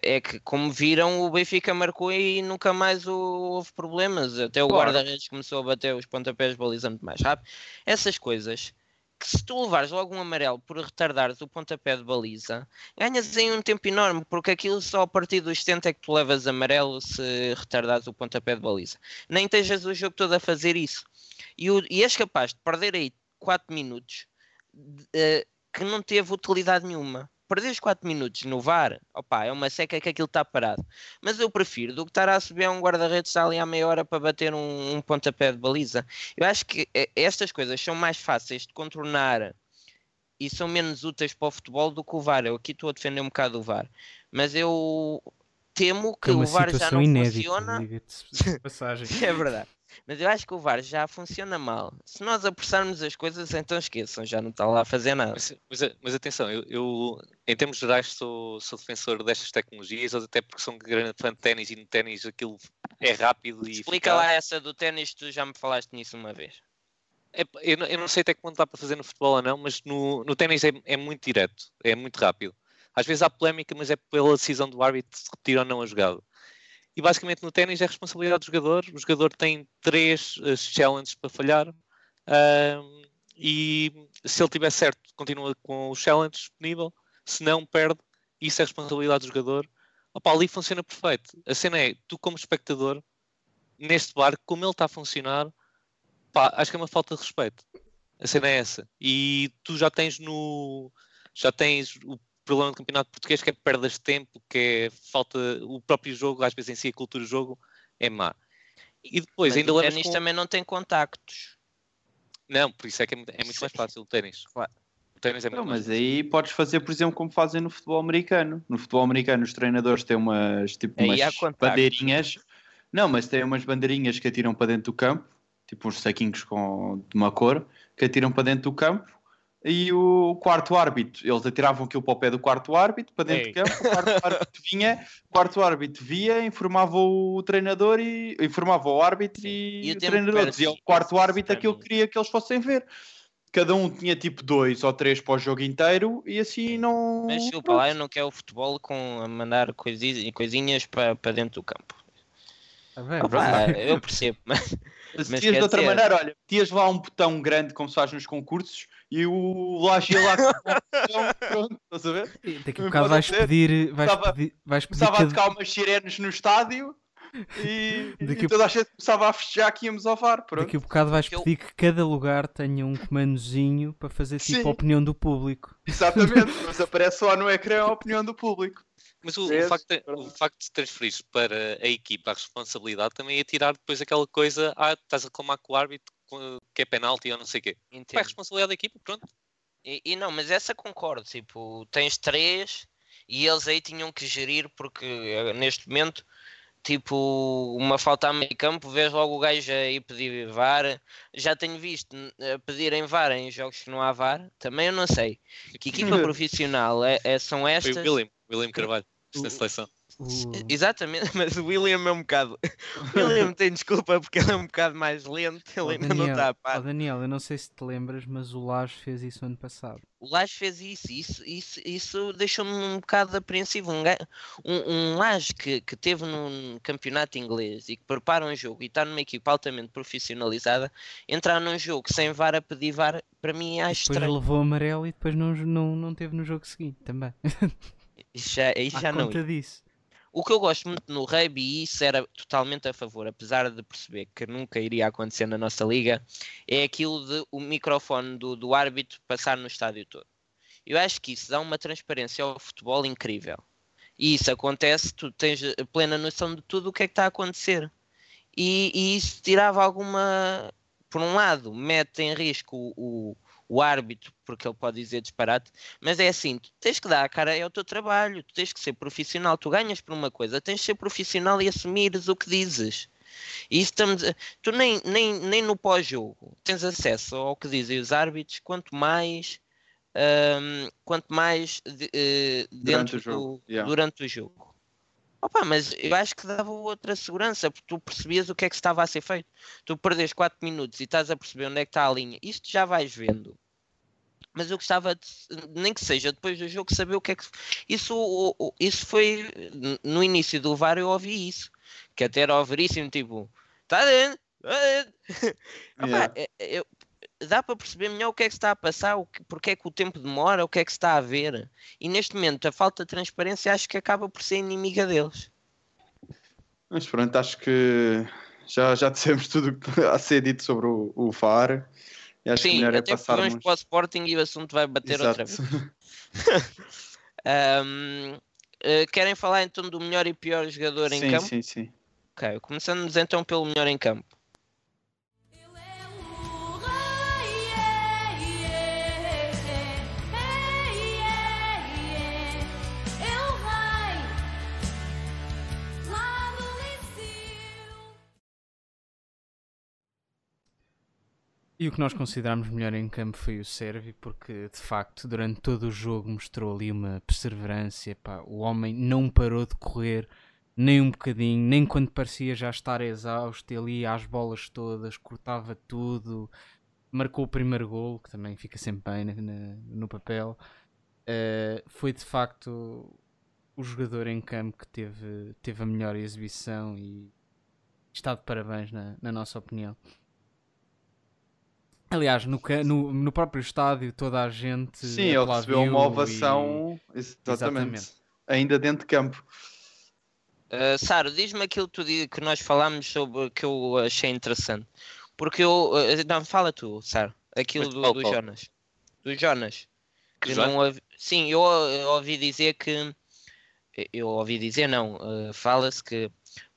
É que, como viram, o Benfica marcou e nunca mais houve problemas. Até o Claro. guarda-redes começou a bater os pontapés de baliza muito mais rápido. Essas coisas que se tu levares logo um amarelo por retardares o pontapé de baliza, ganhas em um tempo enorme, porque aquilo só a partir dos 70 é que tu levas amarelo se retardares o pontapé de baliza. Nem estejas o jogo todo a fazer isso. E, o, e és capaz de perder aí 4 minutos uh, que não teve utilidade nenhuma perderes 4 minutos no VAR, opa, é uma seca que aquilo está parado. Mas eu prefiro do que estar a subir a um guarda-redes ali à meia hora para bater um, um pontapé de baliza. Eu acho que eh, estas coisas são mais fáceis de contornar e são menos úteis para o futebol do que o VAR. Eu aqui estou a defender um bocado o VAR. Mas eu temo que é o VAR já não inédita, funciona. é verdade. Mas eu acho que o VAR já funciona mal. Se nós apressarmos as coisas, então esqueçam, já não está lá a fazer nada. Mas, mas, mas atenção, eu, eu, em termos gerais sou, sou defensor destas tecnologias, até porque sou um grande fã de ténis e no ténis aquilo é rápido e. Explica eficaz. lá essa do ténis, tu já me falaste nisso uma vez. É, eu, eu, não sei até quando dá para fazer no futebol ou não, mas no, no ténis é, é muito direto, é muito rápido. Às vezes há polémica, mas é pela decisão do árbitro de repetir ou não a jogada. E basicamente no ténis é responsabilidade do jogador. O jogador tem três uh, challenges para falhar. Uh, e se ele tiver certo, continua com o challenge disponível. Se não, perde. Isso é responsabilidade do jogador. Opa, ali funciona perfeito. A cena é, tu como espectador, neste barco, como ele está a funcionar, pá, acho que é uma falta de respeito. A cena é essa. E tu já tens no. Já tens o problema do campeonato português que é perdas de tempo, que é falta o próprio jogo, às vezes em si a cultura do jogo é má. E depois Mas ainda o ténis com... também não tem contactos. Não, por isso é que é, é muito mais fácil o ténis. Claro. O ténis é muito não, mas aí podes fazer, por exemplo, como fazem no futebol americano. No futebol americano os treinadores têm umas, tipo, umas bandeirinhas. Não, mas têm umas bandeirinhas que atiram para dentro do campo, tipo uns saquinhos com, de uma cor, que atiram para dentro do campo e o quarto árbitro, eles atiravam aquilo para o pé do quarto árbitro, para dentro Ei. do campo, o quarto árbitro vinha, o quarto árbitro via, informava o treinador e informava o árbitro e, e o, o treinador dizia ao quarto árbitro aquilo que queria que eles fossem ver. Cada um tinha tipo dois ou três para o jogo inteiro e assim não. Mas desculpa lá, eu não quero o futebol com a mandar coisinhas, coisinhas para, para dentro do campo. Ah, eu percebo, mas. Mas, mas de outra dizer... maneira, olha, metias lá um botão grande como se faz nos concursos e o Laje ia lá pronto, estás a ver? Daqui a bocado vais pedir, vais começava, pedir, vais pedir começava cada... a tocar umas sirenes no estádio e, Daqui e toda a gente começava a festejar que íamos ao VAR. Pronto. Daqui a bocado vais pedir que cada lugar tenha um comandozinho para fazer tipo Sim. a opinião do público. Exatamente, mas aparece só no ecrã a opinião do público. Mas o, o, facto de, o, facto de, transferir para a equipa a responsabilidade também ia tirar depois aquela coisa, ah, estás a reclamar com o árbitro que é penalti ou não sei o quê. Entendo. É responsabilidade da equipa, pronto. E, e, não, mas essa concordo, tipo, tens três e eles aí tinham que gerir porque eh, neste momento tipo uma falta a meio campo, vês logo o gajo aí pedir VAR. Já tenho visto a pedirem VAR em jogos que não há VAR, também eu não sei. Que equipa profissional é, é, são estas? Foi o William, William Carvalho, na seleção. Exatamente, mas o William é um bocado. O William tem desculpa porque ele é um bocado mais lento, ele oh, ainda Daniel, não está a par. Oh, Daniel, eu não sei se te lembras, mas o Lage fez isso ano passado. O Lage fez isso, isso, isso, isso deixou-me um bocado apreensivo. Um, um, um Lage que, que teve num campeonato inglês e que prepara um jogo e está numa equipa altamente profissionalizada, entrar num jogo sem VAR a pedir VAR, para mim é estranho. Depois levou amarelo e depois não, não, não teve no jogo seguinte também. Isso já, isso já não. Disso. O que eu gosto muito no rugby, e isso era totalmente a favor, apesar de perceber que nunca iria acontecer na nossa liga, é aquilo de o microfone do, do árbitro passar no estádio todo. Eu acho que isso dá uma transparência ao futebol incrível. E isso acontece, tu tens plena noção de tudo o que é que está a acontecer. E, e isso tirava alguma. Por um lado, mete em risco o, o árbitro, porque ele pode dizer disparate, mas é assim, tu tens que dar a cara ao teu trabalho, tu tens que ser profissional, tu ganhas por uma coisa, tens de ser profissional e assumires o que dizes. E estamos, tu nem, nem, nem no pós-jogo tens acesso ao que dizem os árbitros, quanto mais um, quanto mais de, uh, dentro durante o jogo. Do, yeah. durante o jogo. Opa, mas eu acho que dava outra segurança, porque tu percebias o que é que estava a ser feito. Tu perdes 4 minutos e estás a perceber onde é que está a linha. Isto já vais vendo mas eu gostava, de, nem que seja depois do jogo, saber o que é que. Isso, isso foi no início do VAR, eu ouvi isso, que até era overíssimo, tipo, está dentro, tá dentro. Yeah. É, é, eu, dá para perceber melhor o que é que se está a passar, o que, porque é que o tempo demora, o que é que se está a ver. E neste momento a falta de transparência acho que acaba por ser inimiga deles. Mas pronto, acho que já, já dissemos tudo a ser dito sobre o, o VAR. Acho Sim, que é passarmos... vamos para o Sporting e o assunto vai bater Exato. outra vez. um, uh, eh, querem falar então do melhor e pior jogador sim, em campo? Sim, sim, sim. Ok, começando então pelo melhor em campo. E o que nós consideramos melhor em campo foi o Servi, porque de facto durante todo o jogo mostrou ali uma perseverança. Pá, o homem não parou de correr nem um bocadinho, nem quando parecia já estar exausto, ia às bolas todas, cortava tudo, marcou o primeiro gol, que também fica sempre bem na, no papel. Uh, foi de facto o jogador em campo que teve, teve a melhor exibição e está de parabéns na, na nossa opinião. Aliás, no, no, no, próprio estádio toda a gente. Sim, ele recebeu uma ovação. E... Exatamente. Exatamente. Ainda dentro de campo. Uh, Saro, diz-me aquilo que, tu, que nós falámos sobre que eu achei interessante. Porque eu. Uh, não, fala tu, Saro. Aquilo do, do Jonas. Do Jonas. Que não ouvi, sim, eu, eu, ouvi dizer que. Eu ouvi dizer, não. Uh, Fala-se que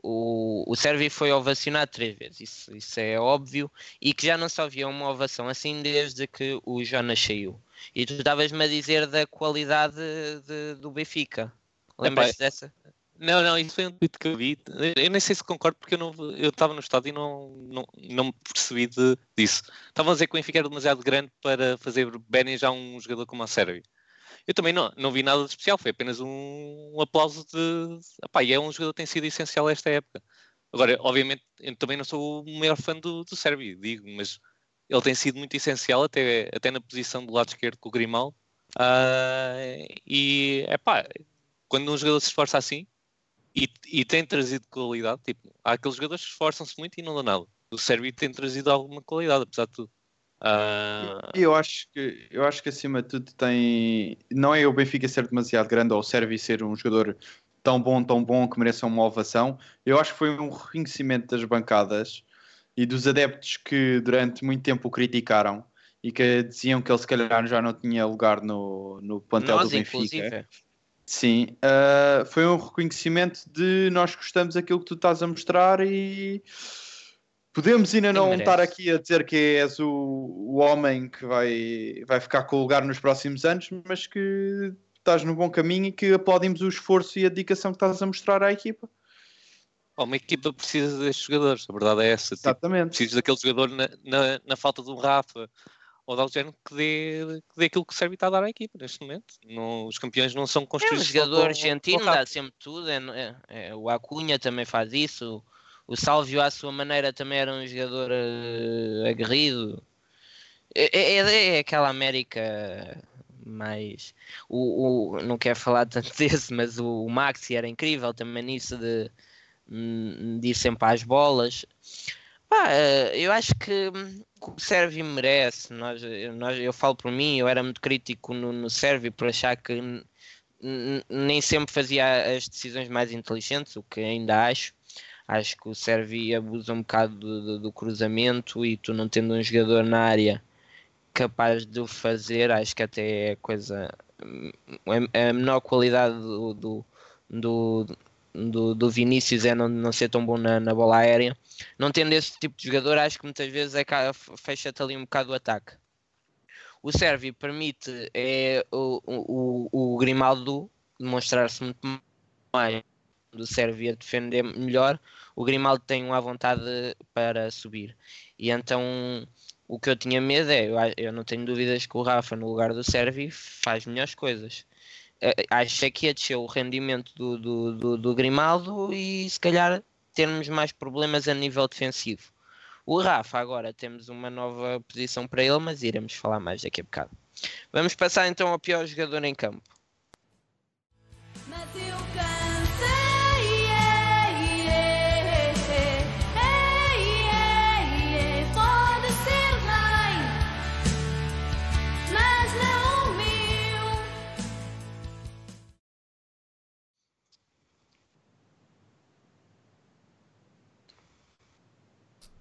o, o Sérvio foi ovacionado três vezes, isso, isso é óbvio, e que já não se ouvia uma ovação assim desde que o Jonas saiu. E tu estavas-me a dizer da qualidade de, do Benfica. Lembras-te dessa? Não, não, isso foi um tweet que eu vi. Eu nem sei se concordo porque eu estava no estádio e não, não, não me percebi de, disso. Estavam a dizer que o Benfica era demasiado grande para fazer bem já um jogador como a Sérvia. Eu também não, não vi nada de especial, foi apenas um, um aplauso de. Epá, e é um jogador que tem sido essencial esta época. Agora, obviamente, eu também não sou o maior fã do, do Sérvio, digo, mas ele tem sido muito essencial, até, até na posição do lado esquerdo com o Grimal. Uh, e é pá, quando um jogador se esforça assim e, e tem trazido qualidade, tipo, há aqueles jogadores que esforçam-se muito e não dão nada. O Sérvio tem trazido alguma qualidade, apesar de tudo. Uh... Eu, acho que, eu acho que acima de tudo tem. Não é o Benfica ser demasiado grande ou o Servi ser um jogador tão bom, tão bom que mereça uma ovação. Eu acho que foi um reconhecimento das bancadas e dos adeptos que durante muito tempo o criticaram e que diziam que ele se calhar já não tinha lugar no, no plantel nós, do Benfica. Inclusive. Sim, uh, foi um reconhecimento de nós gostamos daquilo que tu estás a mostrar e Podemos ainda não estar aqui a dizer que és o, o homem que vai, vai ficar com o lugar nos próximos anos, mas que estás no bom caminho e que aplaudimos o esforço e a dedicação que estás a mostrar à equipa. uma equipa precisa destes jogadores, a verdade é essa. Tipo, Exatamente. Tipo, precisa daquele jogador na, na, na, falta de um Rafa ou de alguém que dê, que dê aquilo que serve está a dar à equipa neste momento. Não, os campeões não são construídos. É um jogador argentino, dá sempre tudo. É, é, é, o Acunha também faz isso. O Salvio, à sua maneira, também era um jogador uh, aguerrido. É, é, é, é, aquela América mais. O, o, não quero falar tanto desse, mas o, o Maxi era incrível também nisso de, hum, de ir sempre às bolas. Pá, eh, eu acho que o Sérvio merece. Nós, nós, eu falo por mim, eu era muito crítico no, no Sérvio por achar que nem sempre fazia as decisões mais inteligentes, o que ainda acho. Acho que o Servi abusa um bocado do, do, do, cruzamento e tu não tendo um jogador na área capaz de o fazer, acho que até é coisa. É a menor qualidade do, do, do, do, do Vinícius é não, não ser tão bom na, na bola aérea. Não tendo esse tipo de jogador, acho que muitas vezes é, fecha-te ali um bocado o ataque. O Servi permite é, o, o, o Grimaldo demonstrar-se muito mais do Sérvia defender melhor, o Grimaldo tem uma vontade para subir. E então o que eu tinha medo é, eu, não tenho dúvidas que o Rafa no lugar do Sérvio faz melhores coisas. Acho que ia descer o rendimento do, do, do, do Grimaldo e se calhar termos mais problemas a nível defensivo. O Rafa agora temos uma nova posição para ele, mas iremos falar mais daqui a bocado. Vamos passar então ao pior jogador em campo.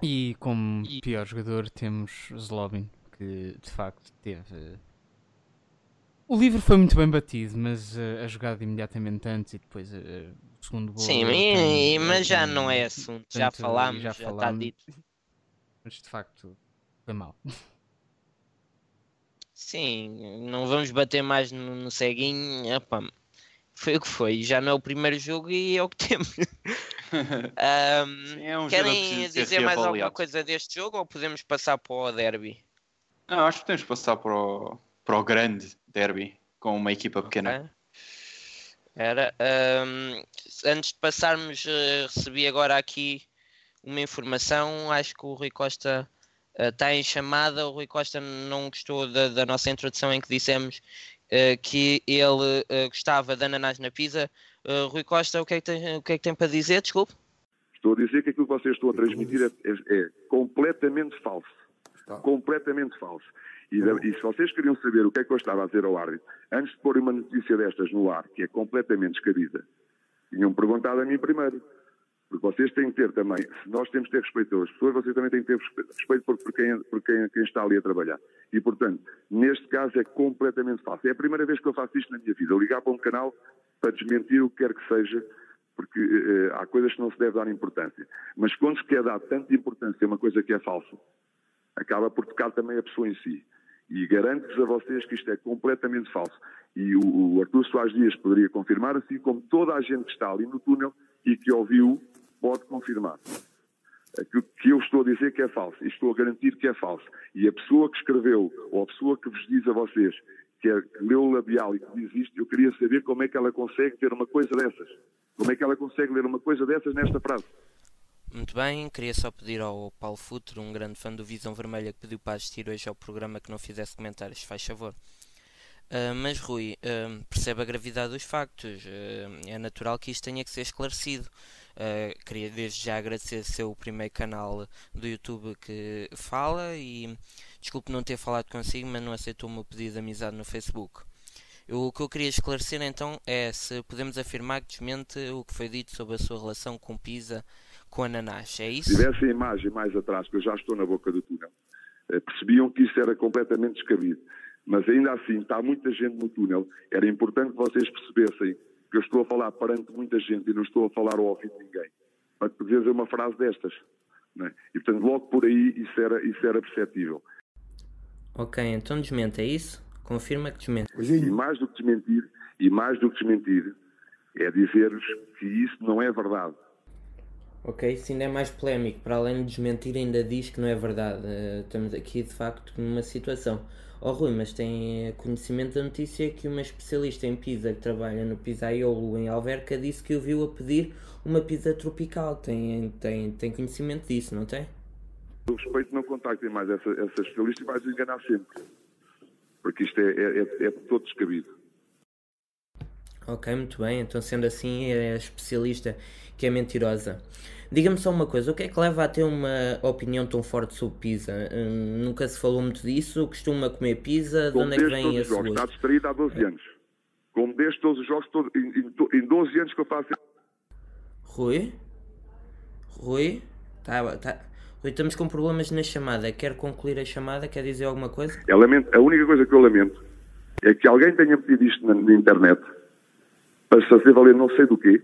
E como E- pior jogador temos Zlobin, que de facto teve. O livro foi muito bem batido, mas eh, a jogada imediatamente antes e depois eh, o segundo gol. Sim, e- tem- mas ele já tem- não é assunto. Já falámos, já já está dito. Mas de facto foi mal. Sim, não vamos bater mais no, no ceguinho. Epá, foi o que foi. Já não é o primeiro jogo e é o que temos. Ahm, Sim, é um querem dizer mais alguma coisa deste jogo ou podemos passar para o derby? Não, acho que podemos passar para o, para o grande derby com uma equipa pequena. Ok. Era. ahm, antes de passarmos, eh, recebi agora aqui uma informação. Acho que o Rui Costa eh, está em chamada. O Rui Costa não gostou da, da nossa introdução em que dissemos que ele eh, gostava de ananás na pizza. Eh, Rui Costa, o que, é que tem, o que é que tem para dizer? Desculpe. Estou a dizer que aquilo que vocês estão a transmitir é, é- é completamente falso. Completamente falso. E, da- e se vocês queriam saber o que é que eu estava a dizer ao árbitro, antes de pôr uma notícia destas no ar, que é completamente descabida, tinham perguntado a mim primeiro. Porque vocês têm que ter também, se nós temos que ter respeito pelas pessoas, vocês também têm que ter respeito, por, por quem, por quem, quem está ali a trabalhar. E, portanto, neste caso é completamente falso. É a primeira vez que eu faço isto na minha vida. Ligar para um canal para desmentir o que quer que seja, porque eh, há coisas que não se deve dar importância. Mas quando se quer dar tanta importância a uma coisa que é falsa, acaba por tocar também a pessoa em si. E garanto-vos a vocês que isto é completamente falso. E o, o Artur Soares Dias poderia confirmar, assim como toda a gente que está ali no túnel e que ouviu pode confirmar. Aquilo que eu estou a dizer que é falso, e estou a garantir que é falso. E a pessoa que escreveu, ou a pessoa que vos diz a vocês, que, é, o labial e que diz isto, eu queria saber como é que ela consegue ter uma coisa dessas. Como é que ela consegue ler uma coisa dessas nesta frase. Muito bem, queria só pedir ao Paulo Futuro, um grande fã do Visão Vermelha, que pediu para assistir hoje ao programa que não fizesse comentários, faz favor. Ah, mas Rui, ah, percebe a gravidade dos factos, ah, é natural que isto tenha que ser esclarecido. Queria desde já agradecer ser o primeiro canal do YouTube que fala e desculpe não ter falado consigo, mas não aceitou o meu pedido de amizade no Facebook. Eu- o que eu queria esclarecer então é se podemos afirmar que desmente o que foi dito sobre a sua relação com Pisa com ananás, é Se isso? tivessem a imagem mais atrás, que eu já estou na boca do túnel, eh, percebiam que isso era completamente descabido. Mas ainda assim, está muita gente no túnel. Era importante que vocês percebessem que eu estou a falar perante muita gente e não estou a falar ao ouvido de ninguém. Para poder dizer uma frase destas. não é? E portanto, logo por aí, isso era, isso era perceptível. Ok, então desmente, é isso? Confirma que desmente. E mais do que desmentir, e mais do que desmentir, é dizer-vos que isso não é verdade. Ok, isso ainda é mais polémico. Para além de desmentir, ainda diz que não é verdade. Eh, estamos aqui de facto numa situação. Oh Rui, mas tem conhecimento da notícia que uma especialista em pizza que trabalha no Pizzaiolo em Alverca disse que o viu a pedir uma pizza tropical. Tem, tem, tem conhecimento disso, não tem? Eu respeito, não contactem mais essa, essa especialista e vais enganar sempre. Porque isto é, é, é, é todo descabido. Ok, muito bem. Então, sendo assim, é a especialista que é mentirosa. Diga-me só uma coisa: o que é que leva a ter uma opinião tão forte sobre pizza? Hum, nunca se falou muito disso? Costuma comer pizza? De onde é que vem esse jogos. Está gosto? distraído há 12 anos. Como desde todos os jogos, todo- em, em 12 anos que eu faço. Rui? Rui? Tá, tá. Rui, estamos com problemas na chamada. Quer concluir a chamada? Quer dizer alguma coisa? Eu lamento- a única coisa que eu lamento é que alguém tenha pedido isto na, na internet para se fazer valer não sei do quê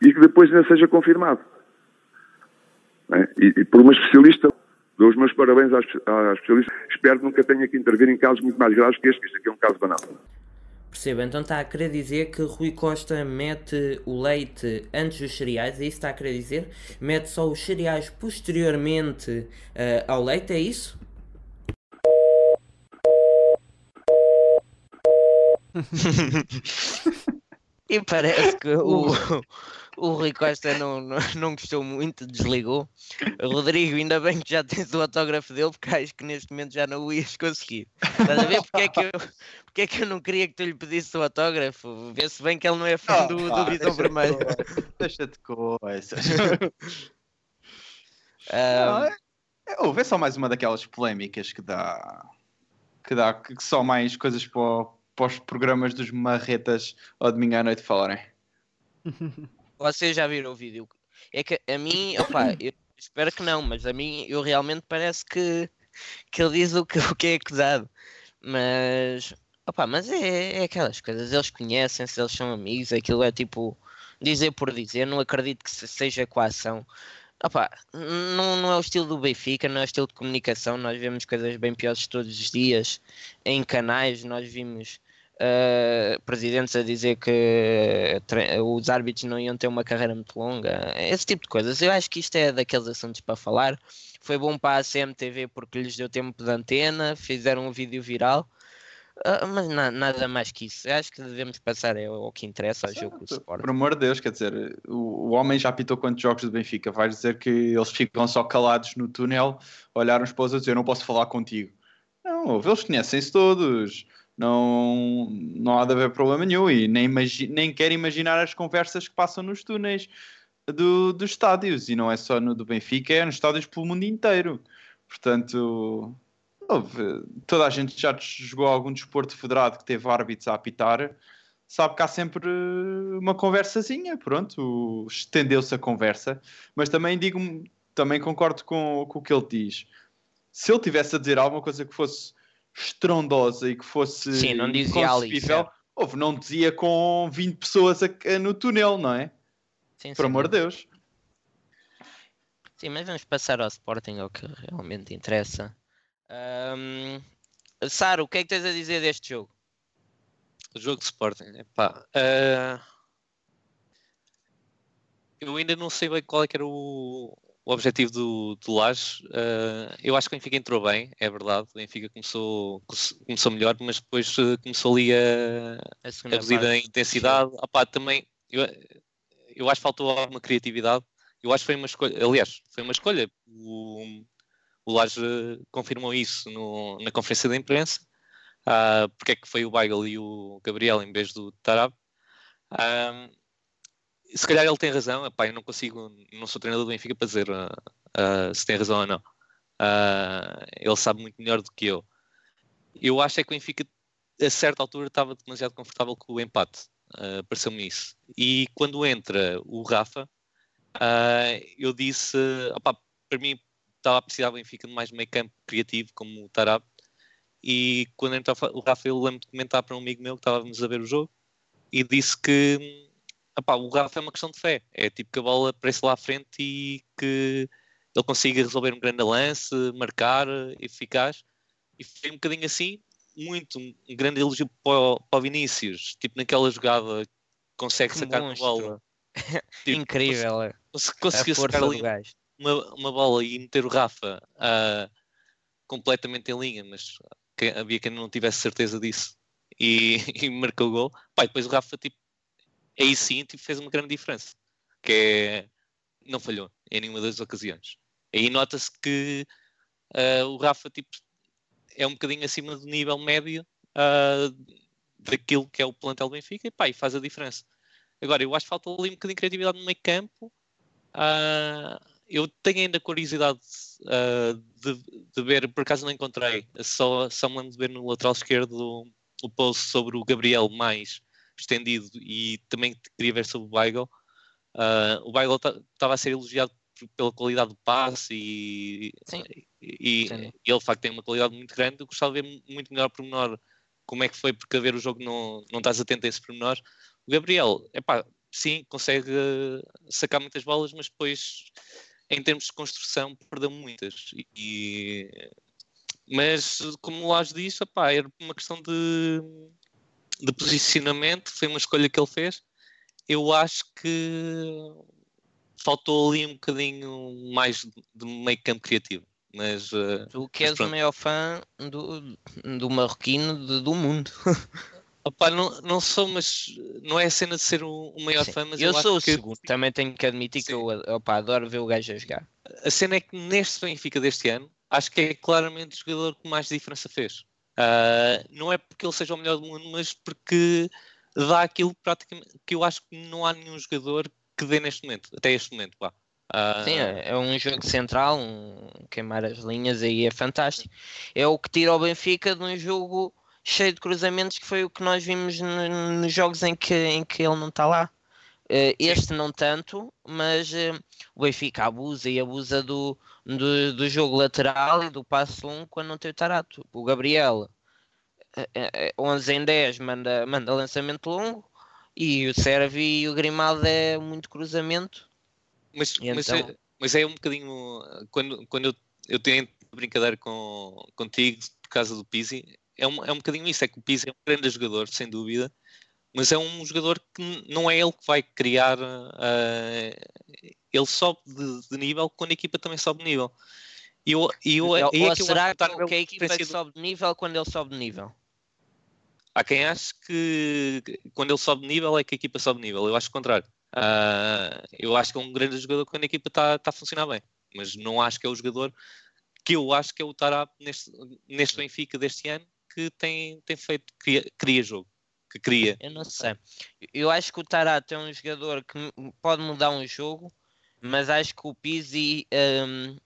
e que depois ainda seja confirmado. Não é? E, e por uma especialista, dou os meus parabéns à, à especialista. Espero que nunca tenha que intervir em casos muito mais graves que este, que isto aqui é um caso banal. Perceba, então está a querer dizer que Rui Costa mete o leite antes dos cereais, é isso que está a querer dizer? Mete só os cereais posteriormente eh, ao leite, é isso? e parece que o, o Rui Costa não, não, não gostou muito, desligou. Rodrigo, ainda bem que já tens o autógrafo dele, porque acho que neste momento já não o ias conseguir. Estás a ver porque é que eu, porque é que eu não queria que tu lhe pedisse o autógrafo? Vê-se bem que ele não é fã do, do pá, Visão Vermelho. Deixa-te coisas. Ah, Não, é- é, ouve, é só mais uma daquelas polémicas que dá. Que dá que que só mais coisas para, para os programas dos marretas ao domingo à noite falarem. Vocês já viram o vídeo? É que a mim, opá, eu espero que não, mas a mim eu realmente parece que, que ele diz o que, o que é acusado. Mas, opa, mas é, é aquelas coisas, eles conhecem-se, eles são amigos, aquilo é tipo dizer por dizer, não acredito que seja coação. Opa, não, não é o estilo do Benfica, não é o estilo de comunicação. Nós vemos coisas bem piores todos os dias em canais. Nós vimos uh, presidentes a dizer que os árbitros não iam ter uma carreira muito longa. Esse tipo de coisas. Eu acho que isto é daqueles assuntos para falar. Foi bom para a CMTV porque lhes deu tempo de antena, fizeram um vídeo viral. Uh, mas na, nada mais que isso. Eu acho que devemos passar é o que interessa ao jogo do Sport. Por amor de Deus, quer dizer, o, o homem já apitou quantos jogos do Benfica? Vai dizer que eles ficam só calados no túnel, olharam os para os outros eu não posso falar contigo. Não, eles conhecem-se todos. Não, não há de haver problema nenhum e nem, nem quero imaginar as conversas que passam nos túneis do, dos estádios. E não é só no do Benfica, é nos estádios pelo mundo inteiro. Portanto, toda a gente já jogou algum desporto federado que teve árbitros a apitar, sabe que há sempre uma conversazinha, pronto, estendeu-se a conversa, mas também digo também concordo com, com o que ele diz. Se ele tivesse a dizer alguma coisa que fosse estrondosa e que fosse Sim, não dizia houve, não dizia com 20 pessoas a, a, no túnel, não é? Sim, Por sim, amor de Deus. Sim, mas vamos passar ao Sporting, ao que realmente interessa. Um, Saro, o que é que tens a dizer deste jogo? O jogo de Sporting, epá, uh, eu ainda não sei bem qual é que era o, o objetivo do, do Laje. Uh, eu acho que o Benfica entrou bem, é verdade. O Benfica começou, começou melhor, mas depois uh, começou ali a, a, a reduzir a intensidade. Também, eu, eu acho que faltou alguma criatividade. Eu acho que foi uma escolha, aliás, foi uma escolha. O, o Laje confirmou isso no, na conferência de imprensa. Uh, porque é que foi o Weigl e o Gabriel em vez do Tarab. Uh, se calhar ele tem razão, epá, eu não consigo, não sou treinador do Benfica para dizer uh, uh, se tem razão ou não. Uh, ele sabe muito melhor do que eu. Eu acho é que o Benfica a certa altura estava demasiado confortável com o empate. Uh, Pareceu-me isso. E quando entra o Rafa, eu disse, opa, para mim estava a precisar do Benfica de mais meio campo criativo, como o Tarab. E quando entrou o Rafa, eu lembro de comentar para um amigo meu que estávamos a ver o jogo e disse que epá, o Rafa é uma questão de fé. É tipo que a bola aparece lá à frente e que ele consiga resolver um grande lance, marcar, eficaz. E foi um bocadinho assim, muito, um grande elogio para o, para o Vinícius. Tipo naquela jogada consegue que sacar a bola. Tipo, Incrível. Cons conseguiu sacar ali uma, uma bola e meter o Rafa uh, completamente em linha, mas que, havia quem não tivesse certeza disso e, e marcou o gol. Pai, depois o Rafa, tipo, aí sim, tipo, fez uma grande diferença, que é, não falhou em nenhuma das ocasiões. Aí nota-se que uh, o Rafa, tipo, é um bocadinho acima do nível médio uh, daquilo que é o plantel do Benfica e, pá, e faz a diferença. Agora, eu acho que falta ali um bocadinho de criatividade no meio campo. Uh, eu tenho ainda curiosidade uh, de, de, ver, por acaso não encontrei, só, só me lembro de ver no lateral esquerdo o post sobre o Gabriel mais estendido e também queria ver sobre o Weigl. Uh, o Weigl estava a ser elogiado pela qualidade do passe e, e, e, ele de facto tem uma qualidade muito grande. Eu gostava de ver muito melhor por menor como é que foi, porque a ver o jogo não, não estás atento a esse pormenor. O Gabriel, epá, sim, consegue sacar muitas bolas, mas depois em termos de construção, perdeu muitas. E, mas, como o Lage disse, opá, era uma questão de, de posicionamento, foi uma escolha que ele fez. Eu acho que faltou ali um bocadinho mais de meio campo criativo. Mas, uh, tu que és o maior fã do, do marroquino de, do mundo. Opa, não, não sou, mas não é a cena de ser o, o maior Sim. fã, mas eu, eu sou o que... segundo. Também tenho que admitir Sim. que eu opa, adoro ver o gajo a jogar. A cena é que neste Benfica deste ano, acho que é claramente o jogador que mais diferença fez. Uh, não é porque ele seja o melhor do mundo, mas porque dá aquilo praticamente que eu acho que não há nenhum jogador que dê neste momento, até este momento. Pá. Uh... Sim, é, é um jogo central, um queimar as linhas aí é fantástico. É o que tira o Benfica de um jogo cheio de cruzamentos, que foi o que nós vimos nos jogos em que, em que ele não está lá. Uh, este não tanto, mas uh, o Benfica abusa e abusa do, do, do, jogo lateral e do passo longo quando não tem o Tarato. O Gabriel, uh, 11 em 10, manda, manda lançamento longo e o Servi e o Grimaldo é muito cruzamento. Mas, mas, então... é, mas é um bocadinho. Quando, quando eu, eu tento brincadeira com, contigo por causa do Pizzi, é um, é um bocadinho isso. É que o Pizzi é um grande jogador, sem dúvida mas é um jogador que não é ele que vai criar. Uh, ele sobe de, de, nível quando a equipa também sobe de nível. E eu, eu, ou, é ou que será que, que a equipa sobe de nível quando ele sobe de nível? Há quem ache que quando ele sobe de nível é que a equipa sobe de nível. Eu acho o contrário. Uh, eu acho que é um grande jogador quando a equipa está tá a funcionar bem. Mas não acho que é o jogador que eu acho que é o Tarap neste, neste Benfica deste ano que tem, tem feito, cria, cria jogo que cria. Eu não sei. Eu acho que o Tarato é um jogador que pode mudar um jogo, mas acho que o Pizzi um,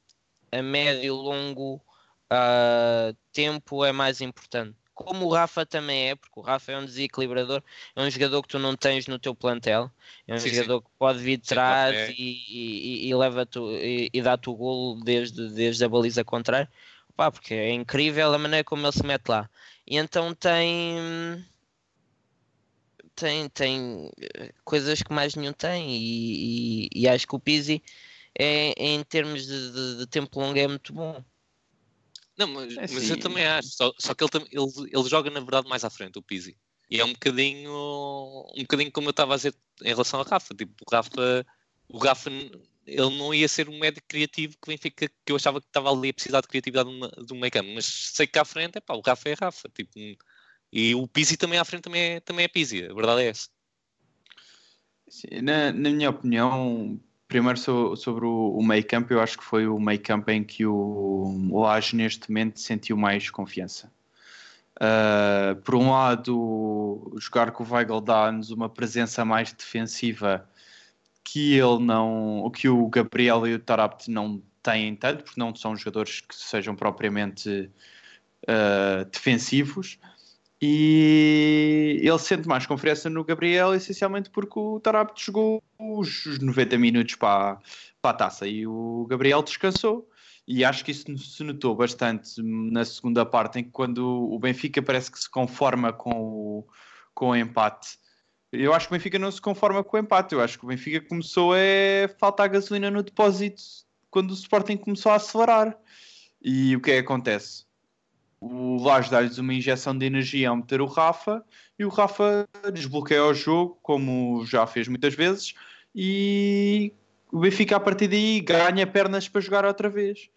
a médio e longo uh, tempo é mais importante. Como o Rafa também é, porque o Rafa é um desequilibrador, é um jogador que tu não tens no teu plantel, é um sim, jogador sim. que pode vir de trás sim, e, e, e, leva e, e dá-te o golo desde, desde a baliza contrária, Pá, porque é incrível a maneira como ele se mete lá. E então tem tem, tem eh, coisas que mais nenhum tem e, e, e acho que o Pizzi é, em termos de, de, de, tempo longo é muito bom. Não, mas, é mas eu também acho, só, só que ele, ele, ele joga na verdade mais à frente, o Pizzi. E é um bocadinho, um bocadinho como eu estava a dizer em relação ao Rafa. Tipo, o Rafa, o Rafa ele não ia ser um médico criativo que, Benfica, que eu achava que estava ali a precisar de criatividade de um meio campo. Mas sei que à frente, é pá, o Rafa é Rafa. Tipo, e o Pizzi também à frente também é, também é Pizzi, a verdade é essa. Sim, na, na, minha opinião, primeiro so, sobre o, o meio campo, eu acho que foi o meio campo em que o Laje neste momento sentiu mais confiança. Uh, por um lado, jogar com o Weigl dá-nos uma presença mais defensiva que ele não, o que o Gabriel e o Tarabt não têm tanto, porque não são jogadores que sejam propriamente uh, defensivos. E ele sente mais confiança no Gabriel, essencialmente porque o Tarapto jogou os 90 minutos para, para a taça e o Gabriel descansou. E acho que isso se notou bastante na segunda parte, em que quando o Benfica parece que se conforma com o, com o empate. Eu acho que o Benfica não se conforma com o empate. Eu acho que o Benfica começou a faltar gasolina no depósito quando o Sporting começou a acelerar. E o que é que acontece? O Lage dá-lhes uma injeção de energia ao meter o Rafa e o Rafa desbloqueia o jogo, como já fez muitas vezes, e o Benfica a partir daí ganha pernas para jogar outra vez.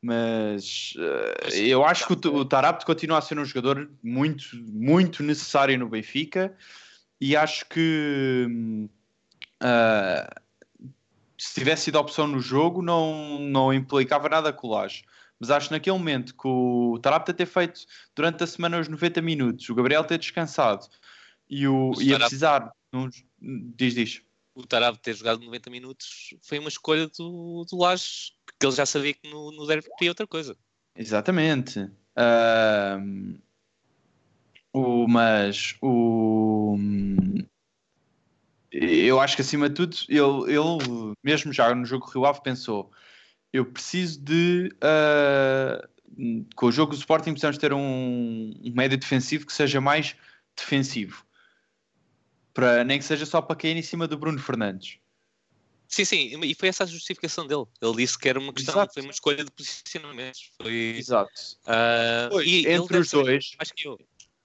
Mas uh, eu acho que o, o Tarapte continua a ser um jogador muito, muito necessário no Benfica e acho que uh, se tivesse sido opção no jogo não, não implicava nada com o Lage mas acho que naquele momento que o Tarapta ter feito durante a semana os 90 minutos, o Gabriel ter descansado e o, o ia precisar. Uns, diz, diz. O Tarapta ter jogado 90 minutos foi uma escolha do, do Lages, que ele já sabia que no, no derby queria outra coisa. Exatamente. Uh, o, mas o. Eu acho que acima de tudo, ele, ele mesmo já no jogo Rio Ave pensou eu preciso de. Uh, com o jogo do Sporting, precisamos ter um, um médio defensivo que seja mais defensivo. Para, nem que seja só para cair em cima do Bruno Fernandes. Sim, sim, e foi essa a justificação dele. Ele disse que era uma questão, Exato. foi uma escolha de posicionamentos. Foi, Exato. Uh, pois, e entre os dois, acho que eu.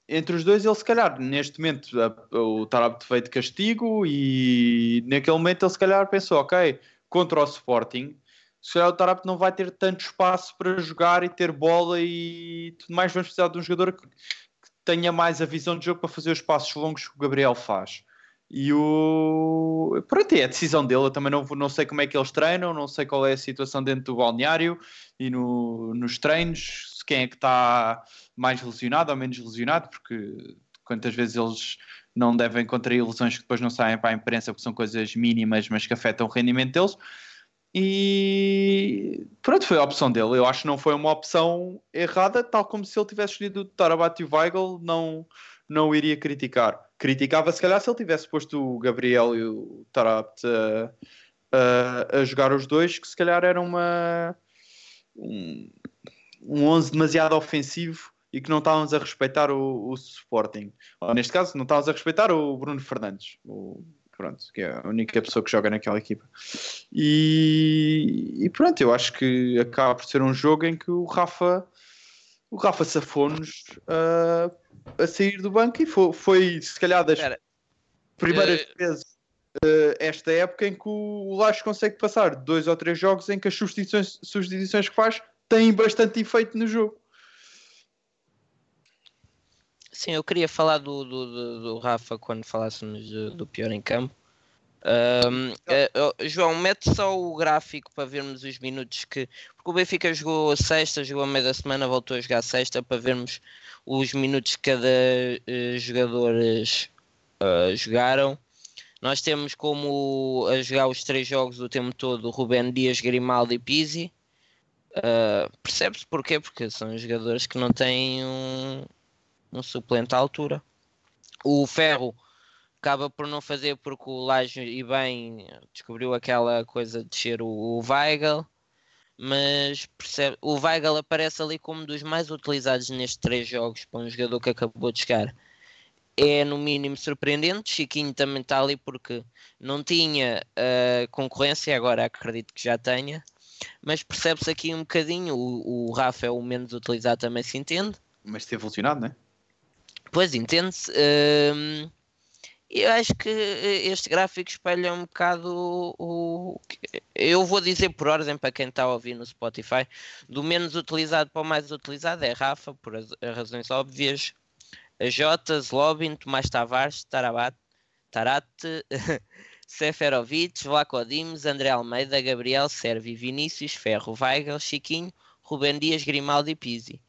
entre os dois, ele se calhar, neste momento, o Tarab veio de castigo e naquele momento ele se calhar pensou, ok, contra o Sporting, se calhar o Tarap não vai ter tanto espaço para jogar e ter bola e tudo mais. Vamos precisar de um jogador que, que tenha mais a visão de jogo para fazer os passos longos que o Gabriel faz. E o. Pronto, é a decisão dele. Eu também não, não sei como é que eles treinam, não sei qual é a situação dentro do balneário e no, nos treinos, quem é que está mais lesionado ou menos lesionado, porque quantas vezes eles não devem contrair lesões que depois não saem para a imprensa, porque são coisas mínimas, mas que afetam o rendimento deles. E pronto, foi a opção dele. Eu acho que não foi uma opção errada, tal como se ele tivesse escolhido Tarabat e Weigl, não, não iria criticar. criticava se calhar se ele tivesse posto o Gabriel e o Tarabt a, a, a jogar os dois, que se calhar era uma um, um 11 demasiado ofensivo e que não estávamos a respeitar o, o Sporting. Neste caso, não estávamos a respeitar o Bruno Fernandes, o, pronto, que é a única pessoa que joga naquela equipa. E, e pronto, eu acho que acaba por ser um jogo em que o Rafa o Rafa safou-nos uh, a sair do banco e foi, foi se calhar das Pera. primeiras uh... vezes uh, esta época em que o, o consegue passar dois ou três jogos em que as substituições, substituições que faz têm bastante efeito no jogo. Sim, eu queria falar do, do, do, do Rafa quando falássemos do, pior em campo. Um, uh, uh, João, mete só o gráfico para vermos os minutos que. Porque o Benfica jogou a sexta, jogou a meio da semana, voltou a jogar a sexta para vermos os minutos que cada uh, jogadores jogaram. Nós temos como a jogar os três jogos o tempo todo Rubén Dias, Grimaldo e Pizzi. Percebe-se porquê? Porque são jogadores que não têm um, um suplente à altura. O Ferro acaba por não fazer porque o Laje e bem descobriu aquela coisa de ser o, o Weigel, mas percebe, o Weigel aparece ali como dos mais utilizados nestes três jogos para um jogador que acabou de chegar. É no mínimo surpreendente. Chiquinho também está ali porque não tinha uh, concorrência, agora acredito que já tenha. Mas percebe-se aqui um bocadinho. O, o Rafa é o menos utilizado, também se entende. Mas tem funcionado, não é? Pois entende-se. Uh, eu acho que eh, este gráfico espelha um bocado o, o, Eu vou dizer por ordem para quem está a ouvir no Spotify: do menos utilizado para o mais utilizado é Rafa, por as, razões óbvias. A Jota, Zlobin, Tomás Tavares, Tarabat, Tarate, Seferovic, Vlaco Dimes, André Almeida, Gabriel, Servi, Vinícius, Ferro, Weigel, Chiquinho, Rubem Dias, Grimaldi e Pizzi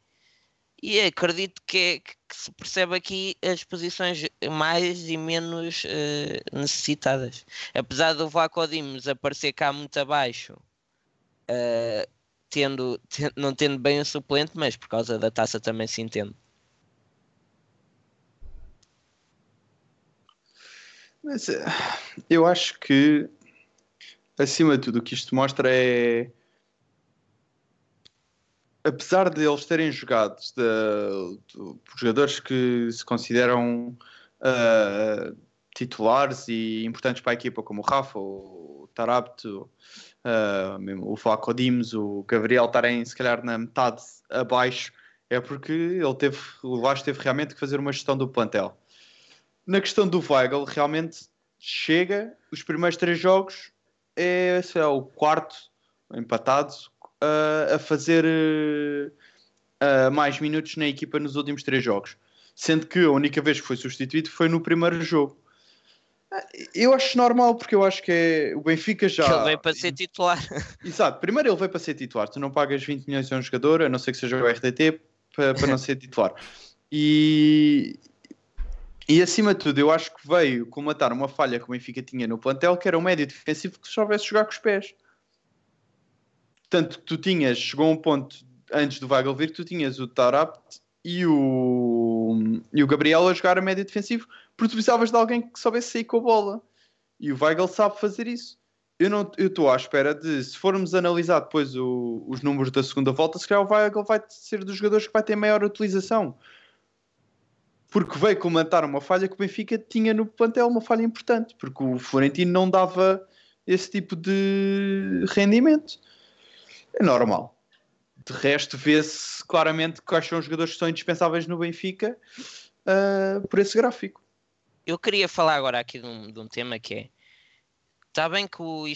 e acredito que, é, que, se percebe aqui as posições mais e menos uh, necessitadas. Apesar do Vlaco aparecer cá muito abaixo, uh, tendo, não tendo bem o suplente, mas por causa da taça também se entende. Mas eh, eu acho que acima de tudo o que isto mostra é apesar de eles terem jogado de, de, por jogadores que se consideram uh, titulares e importantes para a equipa, como o Rafa, o Tarapto, uh, o Flaco Dimes, o Gabriel estarem se calhar na metade abaixo, é porque ele teve, o Vasco teve realmente que fazer uma gestão do plantel. Na questão do Weigl, realmente chega, os primeiros três jogos é, é o quarto empatado uh, a fazer uh, mais minutos na equipa nos últimos três jogos. Sendo que a única vez que foi substituído foi no primeiro jogo. Eu acho normal, porque eu acho que é, o Benfica já. Ele veio para ser titular. Exato, primeiro ele veio para ser titular. Tu não pagas 20 milhões a um jogador, a não ser que seja o RTT, para, para não ser titular. E, e acima de tudo, eu acho que veio comatar uma falha que o Benfica tinha no plantel, que era um médio defensivo que soubesse jogar com os pés. Tanto que tu tinhas, chegou um ponto antes do Weigl vir, tu tinhas o Tarapt e o, e o Gabriel a jogar a média defensivo, porque tu precisavas de alguém que soubesse sair com a bola. E o Weigl sabe fazer isso. Eu estou à espera de, se formos analisar depois o, os números da segunda volta, se calhar o Weigl vai ser dos jogadores que vai ter maior utilização. Porque veio comentar uma falha que o Benfica tinha no plantel, uma falha importante, porque o Florentino não dava esse tipo de rendimento é normal. De resto, vê-se claramente quais são os jogadores que são indispensáveis no Benfica uh, por esse gráfico. Eu queria falar agora aqui de um, de um tema que é. Está bem que o,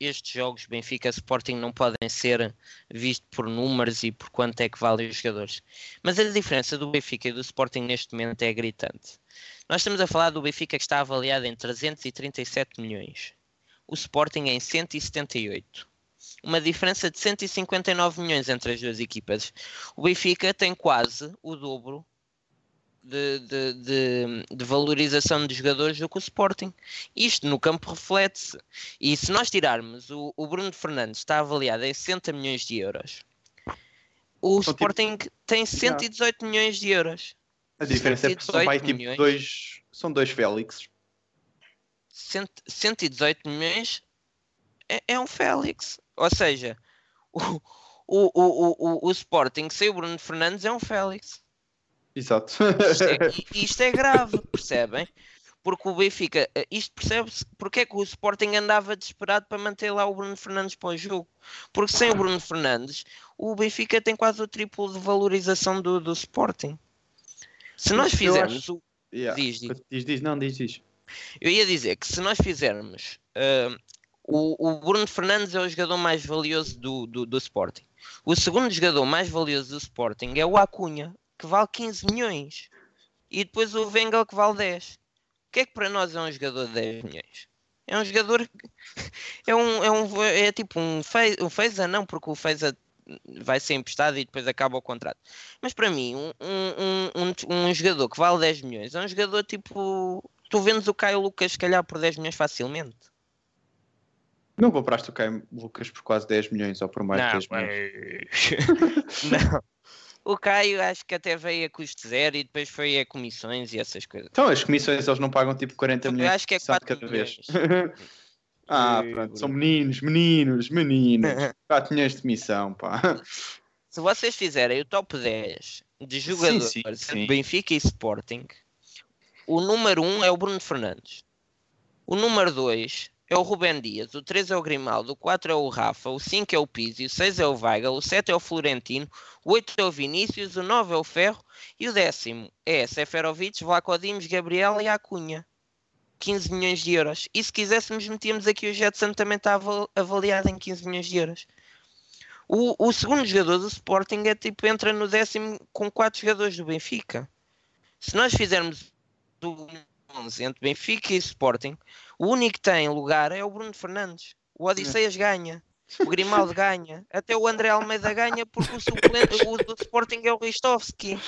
estes jogos Benfica Sporting não podem ser vistos por números e por quanto é que valem os jogadores. Mas a diferença do Benfica e do Sporting neste momento é gritante. Nós estamos a falar do Benfica que está avaliado em 337 milhões. O Sporting em 178 uma diferença de 159 milhões entre as duas equipas. O Benfica tem quase o dobro de, de, de, de, valorização de jogadores do que o Sporting. Isto no campo reflete-se. E se nós tirarmos o, o, Bruno Fernandes, está avaliado em 60 milhões de euros. O Sporting tem 118 milhões de euros. A diferença é que são, pai, tipo, dois, são dois Félix. 118 milhões é, é, um Félix. Ou seja, o, o, o, o, o Sporting sem o Bruno Fernandes é um Félix. Exato. Isto é, isto é grave, percebem? Porque o Benfica, eh, isto percebe-se porque é que o Sporting andava desesperado para manter lá o Bruno Fernandes para o jogo. Porque sem o Bruno Fernandes, o Benfica tem quase o triplo de valorização do, do Sporting. Se nós fizermos acho... o. Yeah. Diz, diz. diz, diz, não, diz, diz. Eu ia dizer que se nós fizermos. Uh, o, o, Bruno Fernandes é o jogador mais valioso do, do, do, Sporting. O segundo jogador mais valioso do Sporting é o Acunha, que vale 15 milhões. E depois o Wengel, que vale 10. O que é que para nós é um jogador de 10 milhões? É um jogador. É, um, é, um, é tipo um, fez, um Feza, não, porque o Feza vai ser emprestado e depois acaba o contrato. Mas para mim, um, um, um, um, jogador que vale 10 milhões é um jogador tipo. Tu vendes o Caio Lucas, se calhar, por 10 milhões facilmente. Não compraste o Caio Lucas por quase 10 milhões ou por mais não, de 10 milhões? não. O Caio acho que até veio a custo zero e depois foi a comissões e essas coisas. Então, as comissões eles não pagam tipo 40 milhões. Eu acho que é 4 cada milhões. vez. Ah, pronto, são meninos, meninos, meninos. 4 milhões de missão, pá. Se vocês fizerem o top 10 de jogadores sim, sim, sim. Benfica e Sporting, o número 1 é o Bruno Fernandes. O número 2 é o Rubem Dias, o 3 é o Grimaldo, o 4 é o Rafa, o 5 é o Pizzi, o 6 é o Weigl, o 7 é o Florentino, o 8 é o Vinícius, o 9 é o Ferro e o décimo é Seferovic, Vlaco Dimos, Gabriel e Acunha. 15 milhões de euros. E se quiséssemos, metíamos aqui o Jetson também está avaliado em 15 milhões de euros. O, o, segundo jogador do Sporting é tipo, entra no décimo com 4 jogadores do Benfica. Se nós fizermos do 11 entre Benfica e Sporting, o único que tem lugar é o Bruno Fernandes. O Odisseias ganha. O Grimaldo ganha. Até o André Almeida ganha porque o suplente o do Sporting é o Ristovski.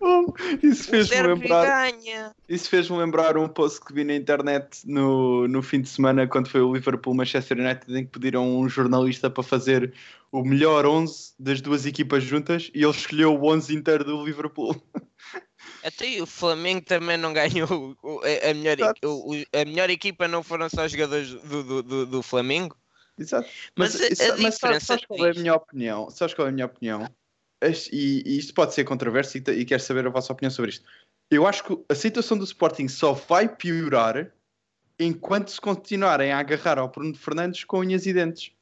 Oh, isso fez-me lembrar. Ganha. Isso fez-me lembrar um post que vi na internet no, no fim de semana quando foi o Liverpool Manchester United em que pediram um jornalista para fazer o melhor 11 das duas equipas juntas e ele escolheu o 11 inteiro do Liverpool. Até o Flamengo também não ganhou a, melhor, a melhor equipa não foram só os jogadores do, do, do, do Flamengo? Exato. Mas, mas, mas sabes, sabes qual é a minha opinião? Sabes qual é a minha opinião? E, e isto pode ser controverso e, e quero saber a vossa opinião sobre isto. Eu acho que a situação do Sporting só vai piorar enquanto se continuarem a agarrar ao Bruno Fernandes com unhas e dentes.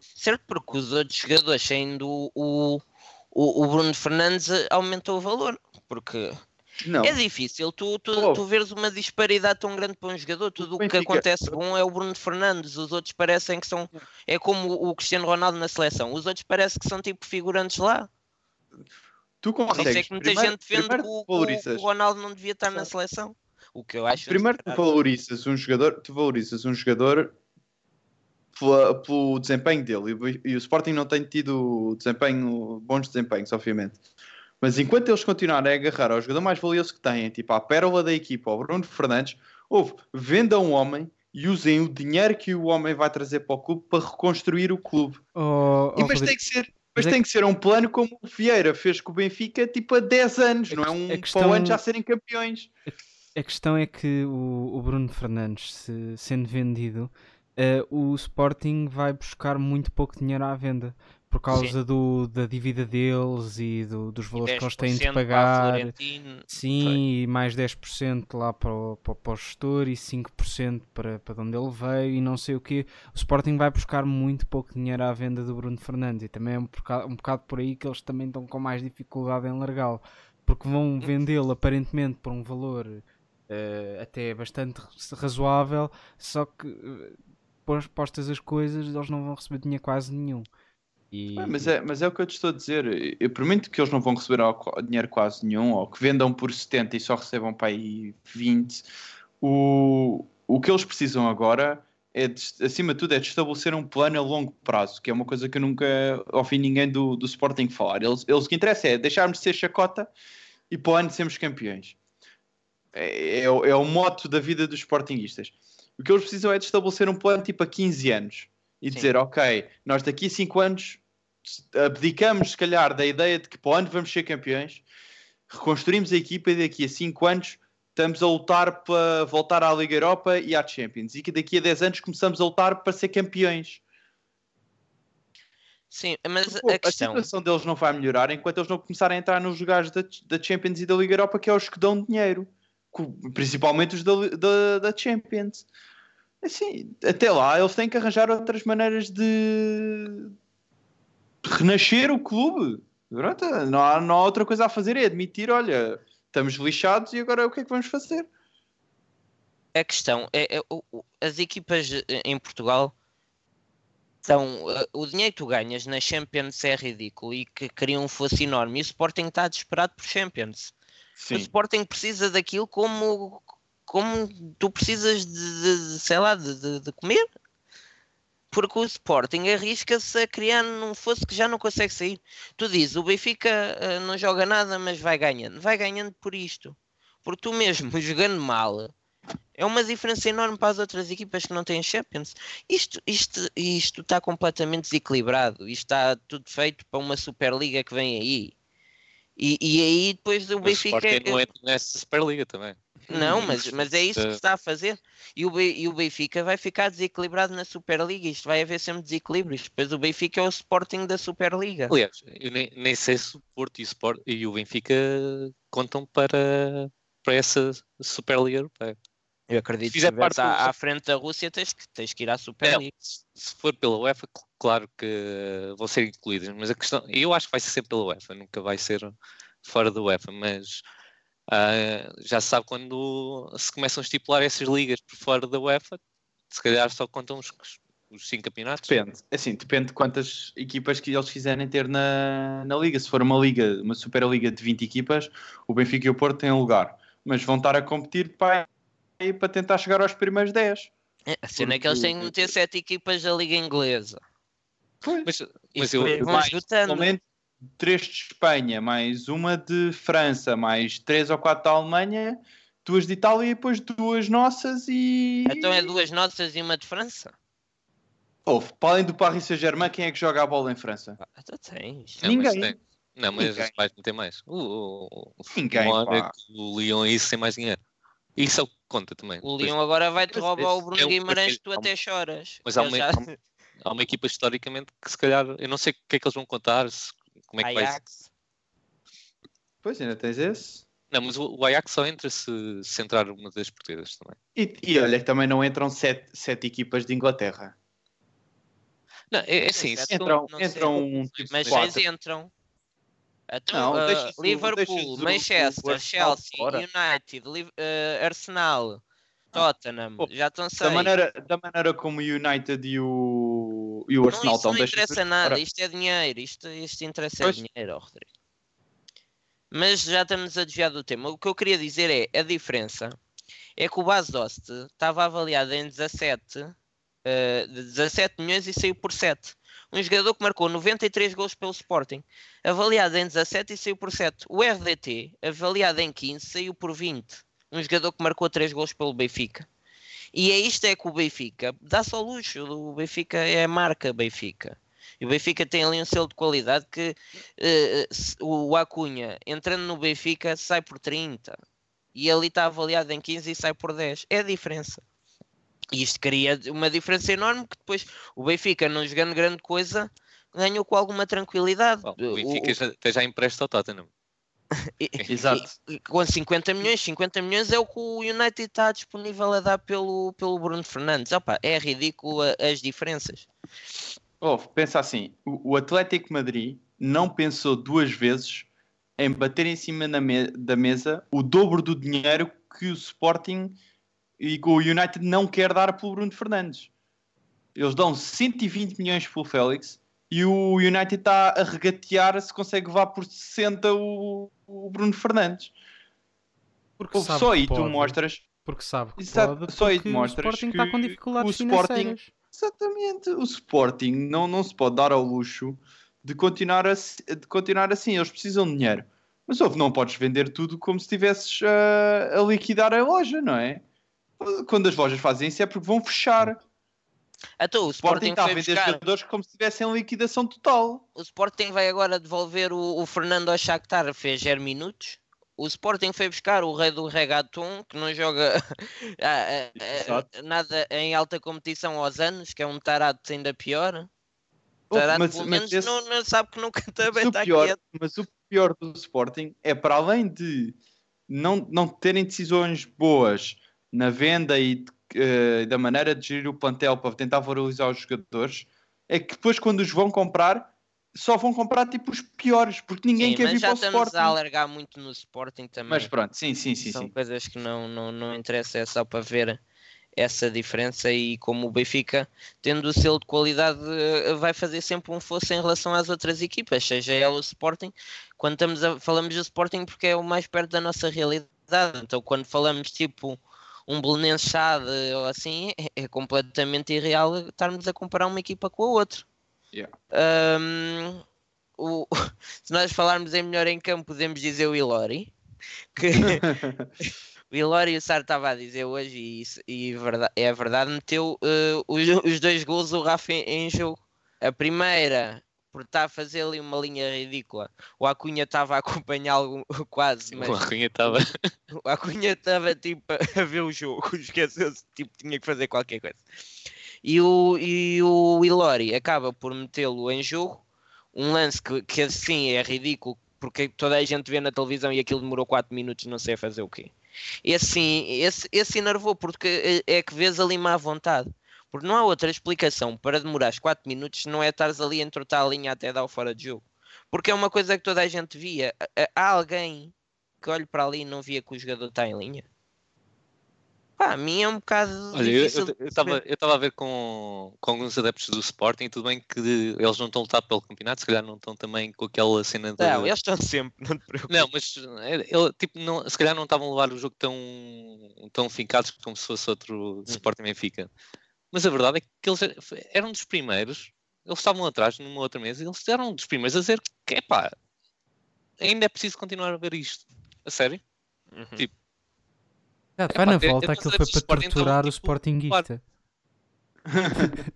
Certo, porque os outros jogadores, sendo o, o, o Bruno Fernandes, aumentou o valor. Porque não. É difícil tu, tu, tu veres uma disparidade tão grande para um jogador. Tudo o que acontece bom é o Bruno Fernandes, os outros parecem que são. É como o Cristiano Ronaldo na seleção, os outros parecem que são tipo figurantes lá. Tu consegues. Isso é que muita primeiro, gente defende que o, o, Ronaldo não devia estar na seleção. O que eu acho. Primeiro tu valorizas um jogador, tu valorizas um jogador pela, pelo desempenho dele e, e o Sporting não tem tido desempenho, bons desempenhos, obviamente. Mas enquanto eles continuarem a agarrar ao jogador mais valioso que têm, tipo a pérola da equipa, o Bruno Fernandes, houve, vendam um homem e usem o dinheiro que o homem vai trazer para o clube para reconstruir o clube. Oh, e, mas tem que ser. Mas, tem que ser um plano como o Vieira fez com o Benfica tipo há 10 anos, a não é um questão, para o ano já serem campeões. A questão é que o, o Bruno Fernandes, se, sendo vendido, uh, o Sporting vai buscar muito pouco dinheiro à venda por causa do, da dívida deles e do, dos valores que eles têm de pagar. Sim, Foi. e mais 10% lá para o, para, para o gestor e 5% para, para de onde ele veio e não sei o que. O Sporting vai buscar muito pouco dinheiro à venda do Bruno Fernandes e também é um bocado, um bocado por aí que eles também estão com mais dificuldade em largá-lo porque vão hum. vendê-lo aparentemente por um valor uh, até bastante razoável, só que uh, postas as coisas eles não vão receber dinheiro quase nenhum. E... mas, é, mas é o que eu te estou a dizer. Eu permito que eles não vão receber dinheiro quase nenhum, ou que vendam por 70 e só recebam para aí 20. O, o que eles precisam agora é, de, acima de tudo, é de estabelecer um plano a longo prazo, que é uma coisa que eu nunca ouvi ninguém do, do Sporting falar. Eles, eles o que interessa é deixarmos de ser chacota e para o ano sermos campeões. É, é, é o moto da vida dos Sportingistas. O que eles precisam é de estabelecer um plano tipo a 15 anos e Sim. dizer, ok, nós daqui a 5 anos abdicamos, se calhar, da ideia de que para o ano vamos ser campeões, reconstruímos a equipa e daqui a 5 anos estamos a lutar para voltar à Liga Europa e à Champions. E que daqui a 10 anos começamos a lutar para ser campeões. Sim, mas Pô, a questão. A situação deles não vai melhorar enquanto eles não começarem a entrar nos lugares da, da Champions e da Liga Europa, que é os que dão dinheiro. Principalmente os da, da, da Champions. Assim, até lá eles têm que arranjar outras maneiras de renascer o clube. Pronto, não, há, não há outra coisa a fazer, é admitir, olha, estamos lixados e agora o que é que vamos fazer? A questão é, é as equipas em Portugal são eh, o dinheiro que tu ganhas na Champions é ridículo e que cria um fosso enorme. E o Sporting está desesperado por Champions. O Sporting precisa daquilo como, como tu precisas de- de, sei lá, de, de- de comer. Porque o Sporting arrisca-se a criar num fosso que já não consegue sair. Tu dizes, o Benfica eh, não joga nada, mas vai ganhando. Vai ganhando por isto. Porque tu mesmo, jogando mal, é uma diferença enorme para as outras equipas que não têm Champions. Isto, isto, isto está completamente desequilibrado. Isto está tudo feito para uma Superliga que vem aí. E, e aí depois o O Benfica. Sporting não entra nessa Superliga também. Não, mas, mas é isso que se está a fazer. E o, Be- e o Benfica vai ficar desequilibrado na Superliga. Isto vai haver sempre desequilíbrios. Depois o Benfica é o Sporting da Superliga. Aliás, eu nem, nem sei se o Porto e o, Sport, e o Benfica contam para, para essa Superliga Europeia. Eu acredito que fizer se parte à, à frente da Rússia tens que, tens que ir à Não, Superliga. se se for pela UEFA, claro que vão ser incluídas, mas a questão, eu acho que vai ser sempre pela UEFA, nunca vai ser fora da UEFA, mas ah, já se sabe quando se começam a estipular essas ligas por fora da UEFA, se calhar só contam os, os cinco campeonatos. Depende, assim, depende de quantas equipas que eles quiserem ter na, na liga. Se for uma liga, uma Superliga de 20 equipas, o Benfica e o Porto têm lugar. Mas vão estar a competir para, para tentar chegar aos primeiros 10. É, A cena é que eles têm que meter sete equipas da Liga Inglesa. Mas, E mas eu, vão mais. Normalmente, três de Espanha, mais uma de França, mais três ou quatro da Alemanha, duas de Itália e depois duas nossas e... Então é duas nossas e uma de França? Ouve, para além do Paris Saint-Germain, quem é que joga a bola em França? Ah, então tens. Não, mas Ninguém. tem- Não, mas Ninguém. vais meter mais. O, o, o, Ninguém, o Mónaco, pá. o Lyon, isso tem mais dinheiro. Isso é o que conta também. O Leão agora vai-te Mas roubar o Bruno é um- Guimarães, é- tu até choras. Mas há uma, já- há uma- equipa historicamente que se calhar, eu não sei o que é que eles vão contar, se- como é que vai Ajax. Pois, ainda tens esse. Não, mas o, o Ajax só entra se, se entrar uma das portuguesas também. E, e olha que também não entram sete, sete equipas de Inglaterra. Não, é, é assim. Entram, não entram um tipo Mas quatro. seis entram. Então, Não, o- Liverpool, Manchester, Chelsea. United, ah, Arsenal, Tottenham, Pô, já estão Da seis. maneira, da maneira como o United e o, e o Não, Arsenal estão, não deixa-se interessa nada, fora. isto é dinheiro, isto, isto interessa Pois. é dinheiro, ó, Rodrigo. Mas já estamos a desviar do tema. O que eu queria dizer é, a diferença é que o Bas Dost estava avaliado em 17, eh, de 17 milhões e saiu por 7. Um jogador que marcou 93 gols pelo Sporting, avaliado em 17 e saiu por 7. O RDT, avaliado em 15, saiu por 20. Um jogador que marcou 3 gols pelo Benfica. E é isto é que o Benfica dá-se ao luxo. O Benfica é a marca Benfica. E o Benfica tem ali um selo de qualidade que se- o Acunha, entrando no Benfica, sai por 30. E ali está avaliado em 15 e sai por 10. É a diferença. E isto cria uma diferença enorme que depois o Benfica, não jogando grande coisa, ganhou com alguma tranquilidade. Bom, O- Benfica o- já, já empresta ao Tottenham. Exato. e- com 50 milhões, 50 milhões é o que o United está disponível a dar pelo, pelo Bruno Fernandes. Opa, é ridículo as diferenças. Ouve, pensa assim, o, o Atlético Madrid não pensou duas vezes em bater em cima me- da mesa o dobro do dinheiro que o Sporting e que o United não quer dar pelo Bruno Fernandes. Eles dão 120 milhões pelo Félix e o United está a regatear se consegue levar por 60 o, o Bruno Fernandes. Porque sabe só que aí tu pode, mostras Porque sabe que Exato, pode, só aí porque o demonstras Sporting está com que dificuldades o Sporting- financeiras. Exatamente, o Sporting não, não se pode dar ao luxo de continuar, assim, de continuar assim, eles precisam de dinheiro. Mas ouve, não podes vender tudo como se estivesses ah, a liquidar a loja, não é? Quando as lojas fazem isso é porque vão fechar. Então, o Sporting Sporting está a vender buscar. jogadores como se estivessem em liquidação total. O Sporting vai agora devolver o, o Fernando ao Shakhtar, fez 0 minutos. o Sporting foi buscar o rei do regaton, que não joga ah, ah, ah, nada em alta competição aos anos, que é um tarado ainda pior. Oh, Tarado, mas- pelo menos, esse- não, não sabe que nunca também está pior, quieto. mas o pior do Sporting é para além de não, não terem decisões boas na venda e de, eh, da maneira de gerir o plantel para tentar valorizar os jogadores, é que depois quando os vão comprar, só vão comprar tipo os piores, porque ninguém Sim, quer mas vir já para o estamos Sporting. a alargar muito no Sporting também. Mas pronto, sim, sim, sim, São sim. coisas que não, não, não interessa, é só para ver essa diferença e como o Benfica, tendo o selo de qualidade, eh, vai fazer sempre um fosso em relação às outras equipas, seja ela o Sporting, quando estamos a, falamos do Sporting porque é o mais perto da nossa realidade, então quando falamos tipo um Belenenses Chade ou assim, é, é completamente irreal estarmos a comparar uma equipa com a outra. Yeah. Ahm, o- se nós falarmos em melhor em campo, podemos dizer o Ilori, que o Ilori, o Sar estava a dizer hoje, e, isso- e verda- é verdade, meteu eh, os, os dois gols o Rafa em, em jogo. A primeira, por estar a fazer ali uma linha ridícula, o Acunha estava a acompanhá-lo quase, mas O Arruinha estava. o Acunha estava tipo a ver o jogo, esqueceu-se, tipo, tinha que fazer qualquer coisa. E o, e o Ilori acaba por metê-lo em jogo, um lance que, que assim é ridículo, porque toda a gente vê na televisão e aquilo demorou 4 minutos, não sei fazer o quê. E assim, esse, esse enervou, porque é é que vês ali má vontade. Porque não há outra explicação para demorar 4 minutos, não é estares ali a entrotar a linha até dar o fora de jogo. Porque é uma coisa que toda a gente via. Há- alguém que olhe para ali e não via que o jogador está em linha? Pá, a mim é um bocado Olha, eu difícil eu estava a ver com, com alguns adeptos do Sporting, tudo bem que eles não estão a lutar pelo campeonato, se calhar não estão também com aquela cena de. Não, eles estão sempre, não te preocupes. Não, mas é, ele, tipo, não, se calhar não estavam a levar o jogo tão, tão fincados como se fosse outro Sporting Benfica. Mas a verdade é que eles eram dos primeiros, eles estavam atrás numa outra mesa e eles eram dos primeiros a dizer que epá, ainda é preciso continuar a ver isto. A sério? Uhum. tipo, Já, Epá, vai na volta, não aquilo foi para Sporting então, torturar o tipo, Sportingista.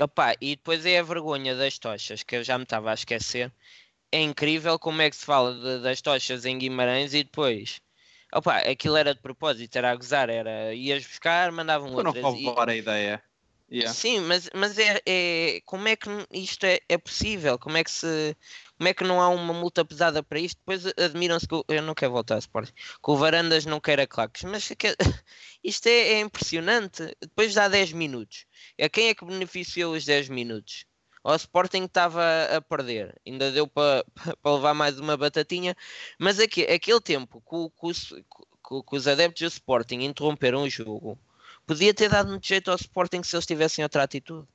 Opa, e depois é a vergonha das tochas, que eu já me estava a esquecer. É incrível como é que se fala de- das tochas em Guimarães e depois. Opa, aquilo era de propósito, era a gozar, era ias buscar, mandavam Para não outras. e- a ideia. Yeah. Sim, mas, mas é, é- como é que isto é, é possível? Como é que se como é que não há uma multa pesada para isto? Depois admiram-se que o- eu não quero voltar a Sporting, que o Varandas não queira claques, mas que- isto é, é impressionante. Depois dá 10 minutos. A quem é que beneficiou os 10 minutos? O Sporting estava a perder, ainda deu para para levar mais uma batatinha, mas aqui, aquele tempo que, os- que- que os adeptos do Sporting interromperam o jogo, podia ter dado muito jeito ao Sporting se eles tivessem outra atitude.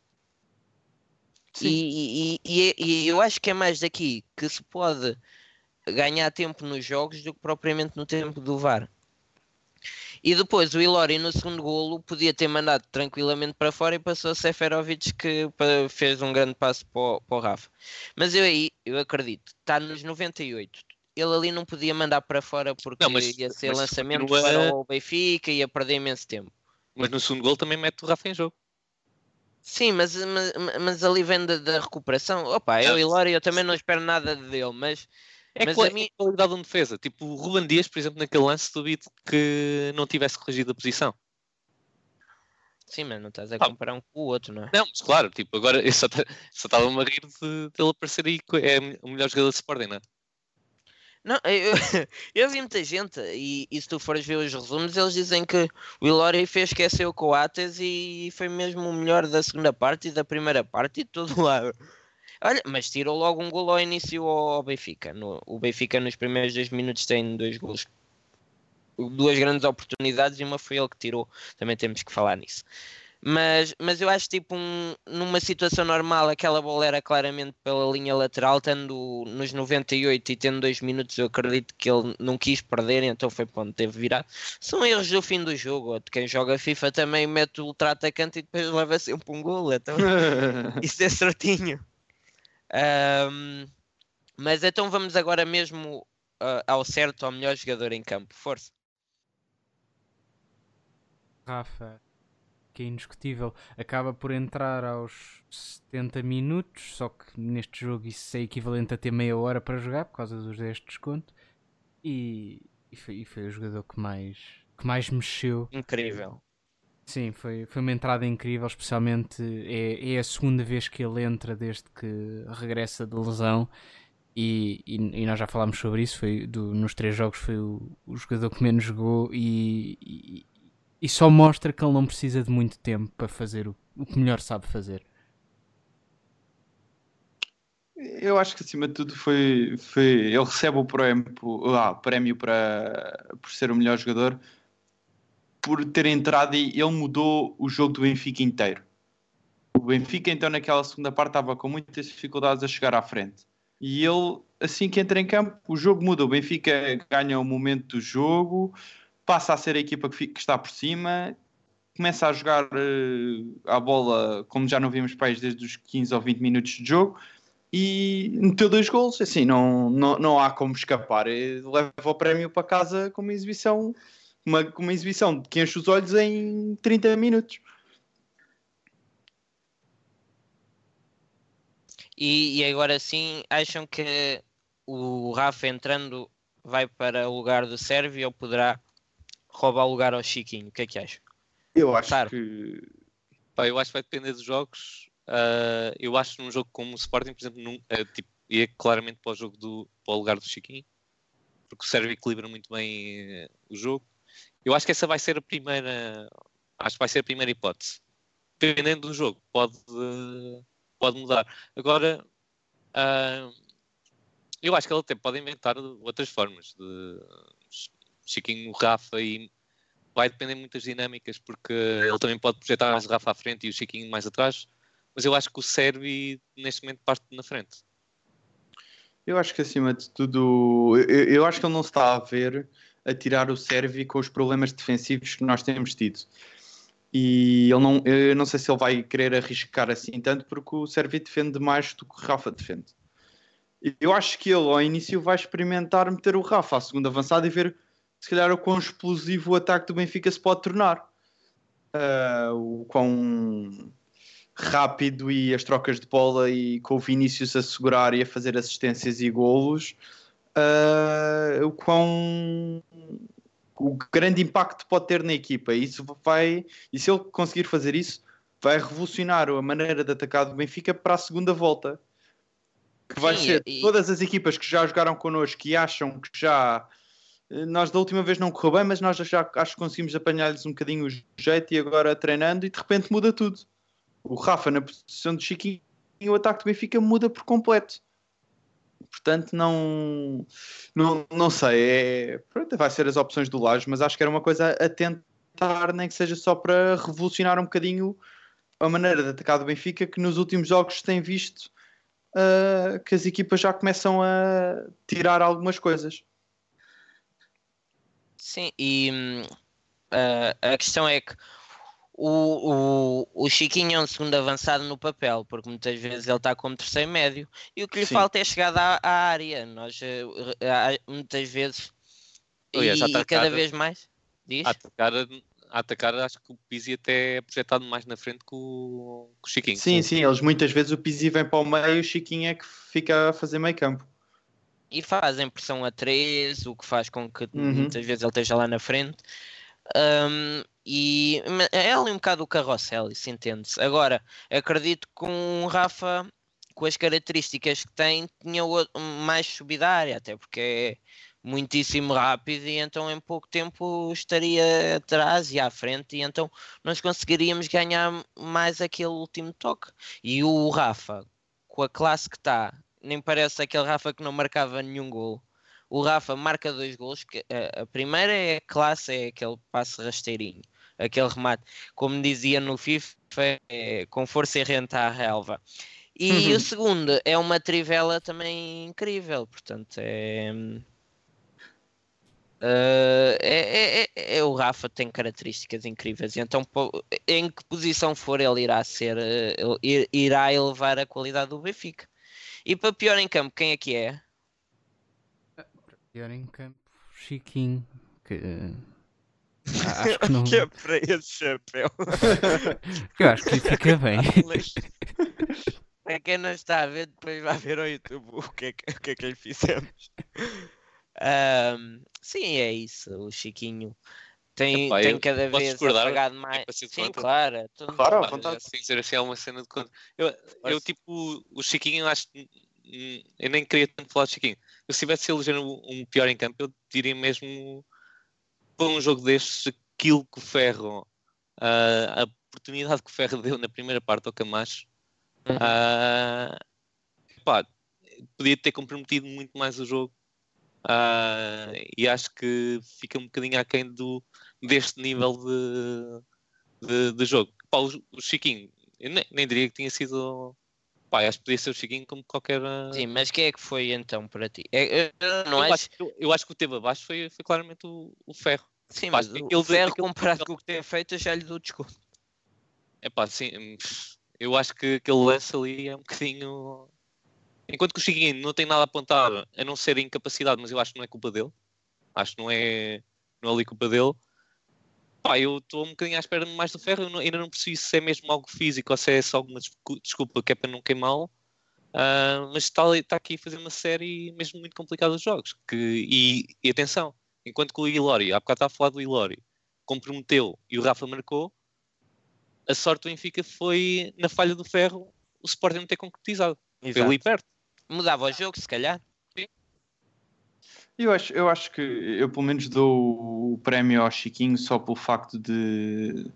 E, e- e- e eu acho que é mais daqui que se pode ganhar tempo nos jogos do que propriamente no tempo do VAR. E depois o Ilori no segundo golo podia ter mandado tranquilamente para fora e passou a Seferovic que fez um grande passo para o, para o Rafa. Mas eu aí, eu acredito, está nos 98. Ele ali não podia mandar para fora porque Não, mas- ia ser lançamento continua- para o Benfica e ia perder imenso tempo. Mas no segundo gol também mete o Rafa em jogo. Sim, mas, mas, mas ali vem da, da recuperação. Opa, eu Ah, e Lori, eu também não espero nada dele, mas É Mas qual- a é qualidade de um defesa. Tipo, o Ruben Dias, por exemplo, naquele lance, duvido que não tivesse corrigido a posição. sim, mas não estás a Ah. comparar um com o outro, não é? Não, mas claro, tipo, agora eu só ta- só estava-me a rir de, dele aparecer aí. É o melhor jogador de Sporting, não é? Não, eu, eu vi muita gente e, e se tu fores ver os resumos, eles dizem que o Ilori fez esquecer o Coates e foi mesmo o melhor da segunda parte e da primeira parte e de todo lado. Olha, mas tirou logo um gol ao início ao Benfica. No- o Benfica nos primeiros dois minutos tem dois gols. Duas grandes oportunidades e uma foi ele que tirou. Também temos que falar nisso. Mas, mas eu acho tipo um- numa situação normal aquela bola era claramente pela linha lateral, estando nos 98 e tendo dois minutos, eu acredito que ele não quis perder, então foi para onde teve virar. São erros do fim do jogo, quem joga FIFA também mete o ultra-atacante e depois leva sempre um gol, então isso é certinho. Ahm, mas então vamos agora mesmo ah, ao certo, ao melhor jogador em campo. Força. Rafa. que é indiscutível, acaba por entrar aos 70 minutos, só que neste jogo isso é equivalente a ter meia hora para jogar por causa dos 10 de desconto. E, e, foi, e foi o jogador que mais, que mais mexeu. Incrível. Sim, foi, foi uma entrada incrível, especialmente é, é a segunda vez que ele entra desde que regressa de lesão e, e, e nós já falámos sobre isso, foi do, nos três jogos foi o, o jogador que menos jogou e, e, e, só mostra que ele não precisa de muito tempo para fazer o, o que melhor sabe fazer. Eu acho que acima de tudo foi, foi ele recebe o prémio, ah, prémio para, por ser o melhor jogador por ter entrado e ele mudou o jogo do Benfica inteiro. O Benfica, então, naquela segunda parte, estava com muitas dificuldades a chegar à frente. E ele, assim que entra em campo, o jogo muda. O Benfica ganha o momento do jogo, passa a ser a equipa que, fica, que está por cima, começa a jogar uh, a bola como já não vimos pais desde os 15 ou 20 minutos de jogo e meteu dois gols. Assim, não, não, não há como escapar. Leva o prémio para casa com uma exibição uma, uma exibição que enche os olhos em 30 minutos. E, e, agora sim, acham que o Rafa entrando vai para o lugar do Sérvio ou poderá roubar o lugar ao Chiquinho? O que é que acham? Eu acho claro. que. Pá, eu acho que vai depender dos jogos. Uh, eu acho que num jogo como o Sporting, por exemplo, num, uh, tipo, ia claramente para o jogo do para o lugar do Chiquinho, porque o Sérvio equilibra muito bem uh, o jogo. Eu acho que essa vai ser a primeira. Acho que vai ser a primeira hipótese. Dependendo do jogo, pode, pode mudar. Agora, uh, eu acho que ele até pode inventar outras formas de Chiquinho, Rafa e vai depender muito das dinâmicas, porque ele também pode projetar mais Rafa à frente e o Chiquinho mais atrás. Mas eu acho que o Servi neste momento parte na frente. Eu acho que acima de tudo, eu, eu acho que ele não está a ver a tirar o Servi com os problemas defensivos que nós temos tido. E ele não, eu não sei se ele vai querer arriscar assim tanto, porque o Servi defende mais do que o Rafa defende. Eu acho que ele ao início vai experimentar meter o Rafa à segunda avançada e ver se calhar o quão explosivo o ataque do Benfica se pode tornar. Uh, o quão rápido e as trocas de bola e com o Vinícius a segurar e a fazer assistências e golos uh, o quão o grande impacto pode ter na equipa. E isso vai, e se ele conseguir fazer isso, vai revolucionar a maneira de atacar do Benfica para a segunda volta. Que vai Sim, ser e... todas as equipas que já jogaram connosco e acham que já eh, nós da última vez não correu bem, mas nós já acho que conseguimos apanhar-lhes um bocadinho o jeito e agora treinando e de repente muda tudo. O Rafa na posição de Chiquinho e o ataque do Benfica muda por completo. Portanto, não, não, não sei. É, pronto, vai ser as opções do Laje, mas acho que era uma coisa a tentar, nem que seja só para revolucionar um bocadinho a maneira de atacar do Benfica, que nos últimos jogos tem visto uh, que as equipas já começam a tirar algumas coisas. Sim, e uh, a questão é que o, o, o Chiquinho é um segundo avançado no papel, porque muitas vezes ele está como terceiro médio e o que lhe Sim. falta é chegar à, à área. Nós uh, muitas vezes e, e cada vez mais diz? A atacar, a atacar, acho que o Pizzi até é projetado mais na frente que o, que o Chiquinho. Sim, sim, eles muitas vezes o Pizzi vem para o meio e o Chiquinho é que fica a fazer meio campo. E fazem pressão a 3, o que faz com que uhum. muitas vezes ele esteja lá na frente. Um, e é ali um bocado o carrossel, isso entende-se. Agora, acredito que um Rafa, com as características que tem, tinha mais subida área, até porque é muitíssimo rápido e então em pouco tempo estaria atrás e à frente e então nós conseguiríamos ganhar mais aquele último toque. E o Rafa, com a classe que está, nem parece aquele Rafa que não marcava nenhum gol o Rafa marca dois gols. A, primeira é a classe, é aquele passe rasteirinho, aquele remate, como dizia no FIFA, é, com força e renta à relva. E uhum. o segundo é uma trivela também incrível, portanto é. Uh, é, é, é, é, o Rafa tem características incríveis, então em que posição for ele irá ser, uh, irá elevar a qualidade do Benfica. E para pior em campo, quem é que é? Pior em campo, Chiquinho. Que, Ah, Acho que não. Que é para esse chapéu. Eu acho que fica bem. Para quem não está a ver, depois vai ver ao YouTube o que é que, o que, é que lhe fizemos. Ahm, sim, é isso. O Chiquinho tem, Epá, tem cada vez apagado É mais. de Sim, conta? claro. é tudo- Claro, à vontade. sem dizer assim, é uma cena de conta. Eu, eu tipo, o Chiquinho, eu acho que eu nem queria tanto falar de Chiquinho. Eu, se tivesse eleger um, um pior em campo, eu diria mesmo para um jogo destes, aquilo que o Ferro, ah, a oportunidade que o Ferro deu na primeira parte ao Camacho, ah, pá, podia ter comprometido muito mais o jogo. Ah, e acho que fica um bocadinho aquém do, deste nível de, de, de jogo. Pá, o, o Chiquinho, eu nem, nem diria que tinha sido. Pá, acho que podia ser o Chiquinho como qualquer. Sim, mas quem é que foi então para ti? É- eu eu, acho. acho, eu acho que o teve abaixo foi, foi claramente o, o Ferro. Sim, mas aquele o de- Ferro aquele- comparado com o que tem feito, já lhe dou desconto. É pá, sim. hum, Eu acho que aquele lance ali é um bocadinho. Enquanto que o Chiquinho não tem nada a apontar, a não ser a incapacidade, mas eu acho que não é culpa dele. Acho que não é, não é ali culpa dele. Pá, eu estou um bocadinho à espera mais do ferro. Eu não- ainda não percebi se é mesmo algo físico ou se é só alguma descu- desculpa que é para não queimá-lo. Ah, mas está, está aqui a fazer uma série mesmo muito complicada de jogos. Que, e, e atenção, enquanto que o Ilori, há bocado estava a falar do Ilori, comprometeu e o Rafa marcou, a sorte do Benfica foi na falha do ferro o Sporting não ter concretizado. Foi ali perto. Mudava o jogo, se calhar. Eu acho, eu acho que eu pelo menos dou o prémio ao Chiquinho só pelo facto de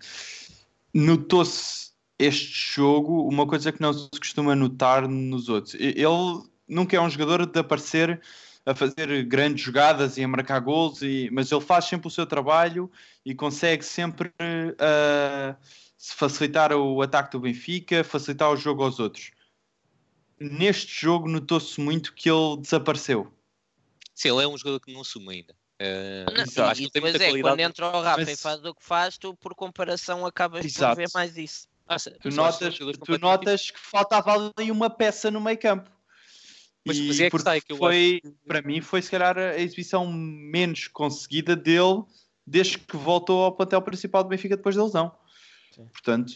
notou-se este jogo uma coisa que não se costuma notar nos outros. Ele nunca é um jogador de aparecer a fazer grandes jogadas e a marcar gols, e, mas ele faz sempre o seu trabalho e consegue sempre ah, se facilitar o ataque do Benfica, facilitar o jogo aos outros. Neste jogo notou-se muito que ele desapareceu. Sim, ele é um jogador que não assume ainda. Eh, Não, Exato. e depois é, quando entra o Rafa e Mas- faz o que faz, tu por comparação acabas Exato. por ver mais isso. Ah, sim, Tu são notas, tu notas que faltava ali uma peça no meio campo. Mas- mas é que é que eu foi, para mim, foi se calhar a exibição menos conseguida dele desde que voltou ao plantel principal do Benfica depois da lesão. Sim. Portanto,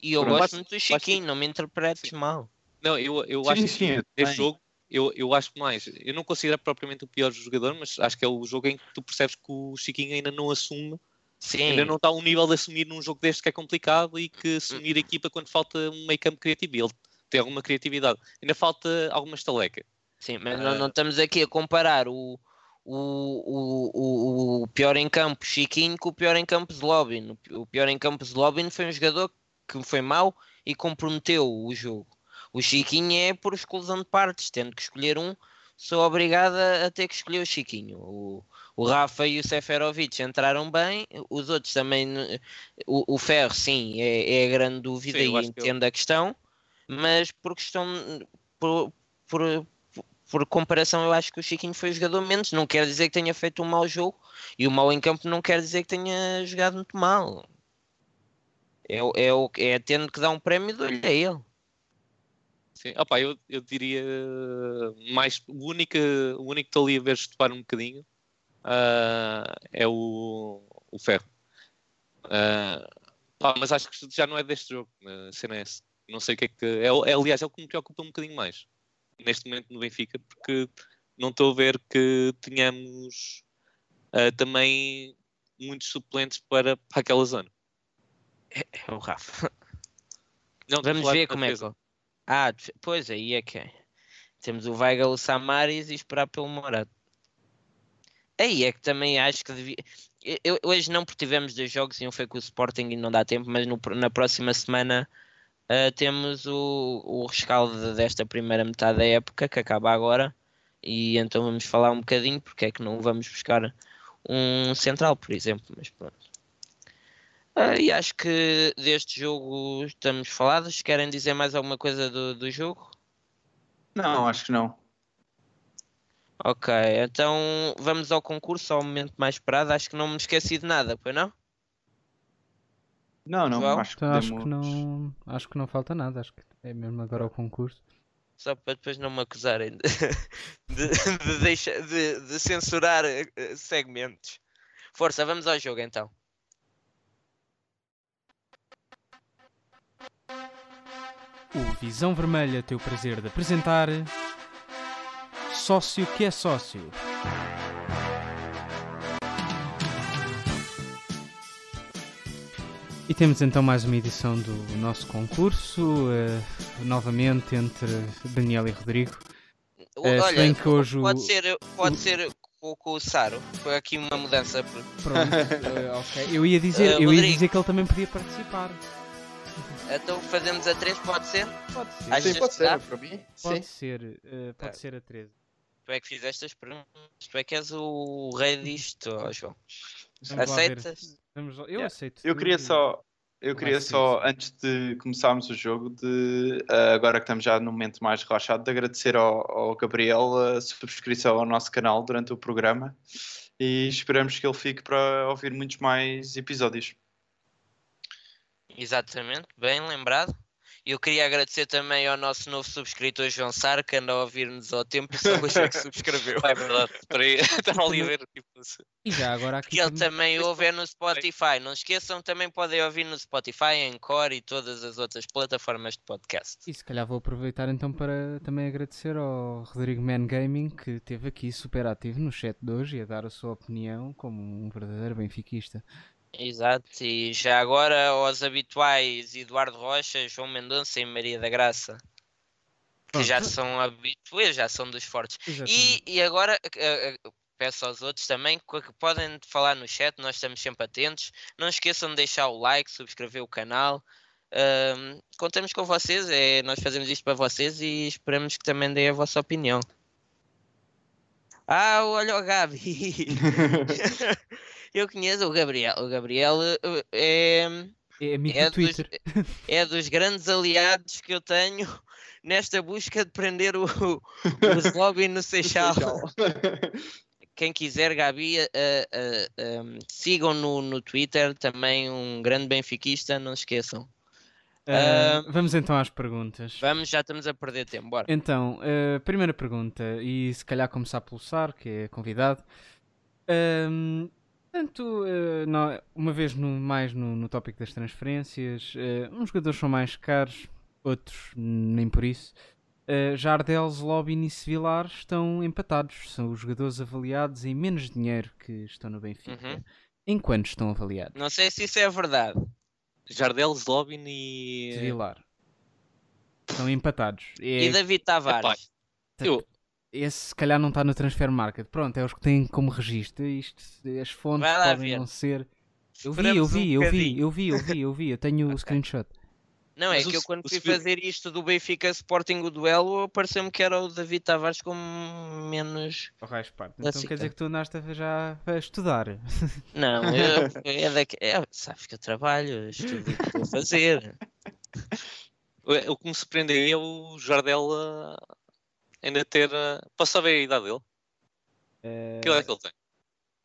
E eu Pronto. gosto muito do Chiquinho, não me interpretes mal. Não, eu, eu sim, acho que também. jogo, eu, eu acho mais. Eu não considero propriamente o pior jogador, mas acho que é o jogo em que tu percebes que o Chiquinho ainda não assume, Sim, ainda não está a um nível de assumir num jogo deste que é complicado e que assumir a equipa quando falta um meio campo criativo. Ele tem alguma criatividade. Ainda falta alguma estaleca. sim, mas não, não estamos aqui a comparar o, o, o, o, pior em campo Chiquinho com o pior em campo Zlobin. O pior em campo Zlobin foi um jogador que foi mau e comprometeu o jogo. O Chiquinho é por exclusão de partes, tendo que escolher um, sou obrigada a ter que escolher o Chiquinho. O, o Rafa e o Seferovic entraram bem, os outros também. n- O, o Ferro, sim, é, é a grande dúvida Sim, eu e entendo a questão, mas por questão. Por, por, por comparação, eu acho que o Chiquinho foi o jogador menos. Não quer dizer que tenha feito um mau jogo e o mau em campo não quer dizer que tenha jogado muito mal. É, é, é tendo que dar um prémio, dou-lhe a ele. Sim. Opa, eu, eu diria mais. O único, o único que estou ali a ver estupar um bocadinho ah, é o, o Ferro. Ah, pá, mas acho que já não é deste jogo, a cena é essa. Não sei o que é que. É, é, aliás, é o que me preocupa um bocadinho mais neste momento no Benfica, porque não estou a ver que tenhamos ah, também muitos suplentes para, para aquela zona. É o Rafa. Não, Vamos ver como é que. defesa. Ah, pois aí é que é. Temos o Weigl, o Samaris e esperar pelo Morato. Aí é que também acho que devia. eu- hoje não, porque tivemos dois jogos e um foi com o Sporting e não dá tempo, mas no na próxima semana ah, temos o, o rescaldo desta primeira metade da época que acaba agora. E então vamos falar um bocadinho porque é que não vamos buscar um central, por exemplo. Mas pronto. Ah, e acho que deste jogo estamos falados. Querem dizer mais alguma coisa do, do jogo? não, acho que não. Ok, então vamos ao concurso, ao momento mais esperado. Acho que não me esqueci de nada, pois não? Não, não, João? acho que, então, acho, que não, acho que não falta nada, acho que é mesmo agora o concurso. Só para depois não me acusarem de, de, de, deixa, de, de censurar eh, segmentos. Força, vamos ao jogo então. O Visão Vermelha tem o prazer de apresentar Sócio que é Sócio. E temos então mais uma edição do nosso concurso, eh, novamente entre Daniel e Rodrigo. Se Olha, bem que hoje o- pode ser, pode ser com, com o Saro. Foi aqui uma mudança. por- Pronto, eh, ok. Eu ia dizer, eu ia dizer que ele também podia participar. Então fazemos a 3, pode ser? Pode ser. Achas Sim, pode dá? ser, para mim. Pode Sim. ser, eh, pode Ah. ser a 13. Tu é que fizeste as perguntas. Tu é que és o rei disto, ó, João. Aceitas? Vamos Eu Yeah. aceito. Eu queria só, eu queria só antes de começarmos o jogo, de eh, agora que estamos já no momento mais relaxado, de agradecer ao, ao Gabriel a subscrição ao nosso canal durante o programa e esperamos que ele fique para ouvir muitos mais episódios. Exatamente, bem lembrado. E eu queria agradecer também ao nosso novo subscritor João Sar, que anda a ouvir-nos ao tempo e só hoje é que subscreveu. É verdade. Aí, estava ali a ver. Tipo, se- E já agora aqui Que ele também- também ouve é no Spotify. Não esqueçam, também podem ouvir no Spotify, em Core e todas as outras plataformas de podcast. E se calhar vou aproveitar então para também agradecer ao Rodrigo Man Gaming que esteve aqui super ativo no chat de hoje e a dar a sua opinião como um verdadeiro benfiquista. Exato, e já agora aos habituais Eduardo Rocha, João Mendonça e Maria da Graça, que já são habituais, já são dos fortes. E, e agora eh, eh, peço aos outros também que podem falar no chat, nós estamos sempre atentos. Não esqueçam de deixar o like, subscrever o canal. Ahm, contamos com vocês, é, nós fazemos isto para vocês e esperamos que também deem a vossa opinião. Ah, olha o Gabi! Eu conheço o Gabriel. O Gabriel eh, é, É amigo é do dos, Twitter. é dos grandes aliados que eu tenho nesta busca de prender o, o Zlobin no Seixal. Quem quiser, Gabi, eh, eh, eh, sigam no, no Twitter, também um grande benfiquista, não se esqueçam. Ah, vamos então às perguntas. Vamos, já estamos a perder tempo, bora. Então, eh, primeira pergunta, e se calhar começar pelo Sar, que é convidado. Ahm, Portanto, eh, nó- uma vez no- mais no, no tópico das transferências, uns jogadores são mais caros, outros nem por isso. Uh, Jardel, Zlobin e Sevilar estão empatados. São os jogadores avaliados em menos dinheiro que estão no Benfica. Uhum. Em quanto estão avaliados? Não sei se isso é verdade. Jardel, Zlobin e. Sevilar. Estão empatados. É- E David Tavares? Eu, Esse se calhar não está no transfer market. Pronto, é os que têm como registro. Isto, as fontes podem ver. não ser. Eu vi, eu Esperamos um vi, eu vi, eu vi, eu vi, eu vi. Eu tenho o screenshot. Não, é Mas o que eu quando o fui Sevilla- fazer isto do Benfica Sporting o duelo, pareceu-me que era o David Tavares com menos. Oh. Então quer dizer que tu andaste a- já a estudar. Não, eu, é daqui, é, sabes que eu trabalho, estudo o que estou a fazer. o que me surpreendeu é o Jardel ainda ter. posso saber a idade dele? Eh, Que idade é que ele tem?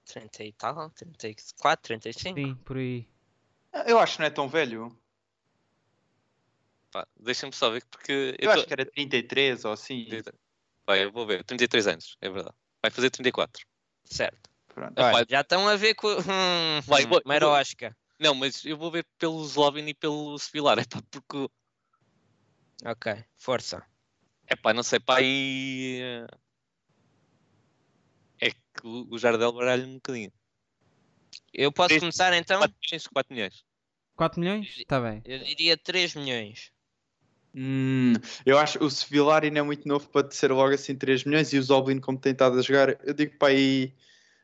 30 e tal, 34, 35. sim, por aí. Eu acho que não é tão velho. Pá, Deixa-me só ver, porque. Eu tô- acho que era 33 ou assim. Vai, eu vou ver. 33 anos, é verdade. Vai fazer 34. Certo. Pronto. Olha, vai. já estão a ver com. Hum, Vai, hum, vou-. Não, mas eu vou ver pelo Zlobin e pelo Sevilar. É pá, porque. Ok, força. É pá, não sei, pá, e. É que o Jardel baralha um bocadinho. Eu posso Três- começar então? 4 milhões, 4 milhões. 4 milhões? Está bem. Eu diria 3 milhões. Hum, eu acho que o Sevilar ainda é muito novo para ser logo assim 3 milhões e o Zoblin, como tem estado a jogar, eu digo para aí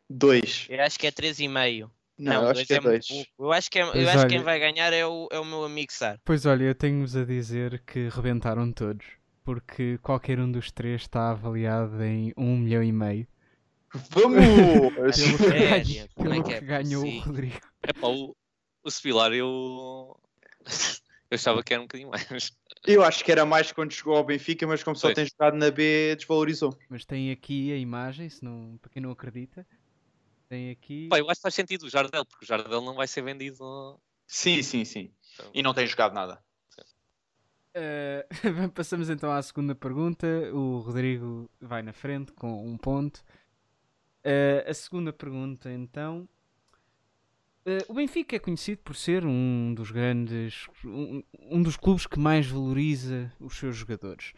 2. Eu acho que é 3,5. Não, Não, eu acho dois que é muito 2. pouco. Eu acho que, é, eu Pois acho que olha- quem vai ganhar é o, é o meu amigo Sar. Pois olha, eu tenho-vos a dizer que rebentaram todos. Porque qualquer um dos três está avaliado em 1 milhão e meio. Vamos! Pelo que, Sério? ganha- Como é pelo que que é ganhou o possível? Rodrigo. É pá, o, o Sevilar eu. eu achava que era um bocadinho mais. Eu acho que era mais quando chegou ao Benfica, mas como só tem jogado na B, desvalorizou. Mas tem aqui a imagem, se não, para quem não acredita. Tem aqui. Pá, eu acho que faz sentido o Jardel, porque o Jardel não vai ser vendido. Sim, sim, sim. Então, E não tem jogado nada. Eh, passamos então à segunda pergunta. O Rodrigo vai na frente com um ponto. Eh, a segunda pergunta, então. Uh, o Benfica é conhecido por ser um dos grandes, um, um, dos clubes que mais valoriza os seus jogadores.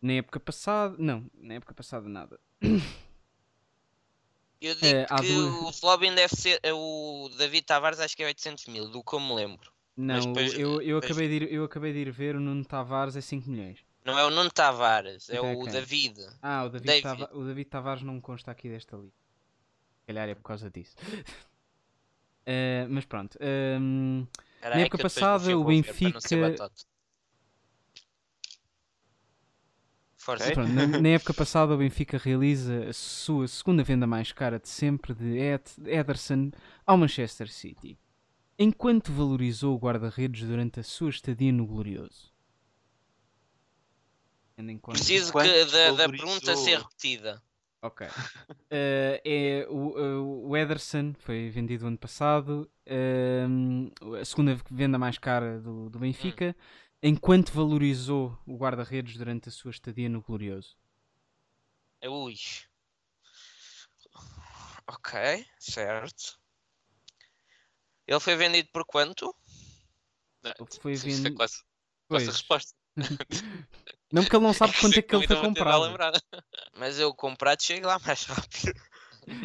Na época passada, não, na época passada nada. Eu digo é, que duas... o Slobin deve ser, o David Tavares acho que é 800 mil, do que eu me lembro. Não, depois, eu, eu, depois... acabei de ir, eu acabei de ir ver o Nuno Tavares é 5 milhões. Não é o Nuno Tavares, é o David. Ah, o David, David. Tava, o David Tavares não consta aqui desta lista. Se calhar é por causa disso. uh, mas pronto. Um, ehm, na época passada o Benfica. Okay. Pronto, na, na, época passada o Benfica realiza a sua segunda venda mais cara de sempre de Ed, Ederson ao Manchester City. Enquanto valorizou o guarda-redes durante a sua estadia no Glorioso? Preciso que, da, da, pergunta ser repetida. Ok. Uh, é, o, o Ederson foi vendido ano passado, uh, a segunda venda mais cara do, do Benfica. Hum enquanto valorizou o guarda-redes durante a sua estadia no Glorioso? Ui. Ok, certo. Ele foi vendido por quanto? Foi vendido. É quase, quase a resposta. não, porque ele não sabe quanto é que ele foi comprado. Mas eu comprado chego lá mais rápido.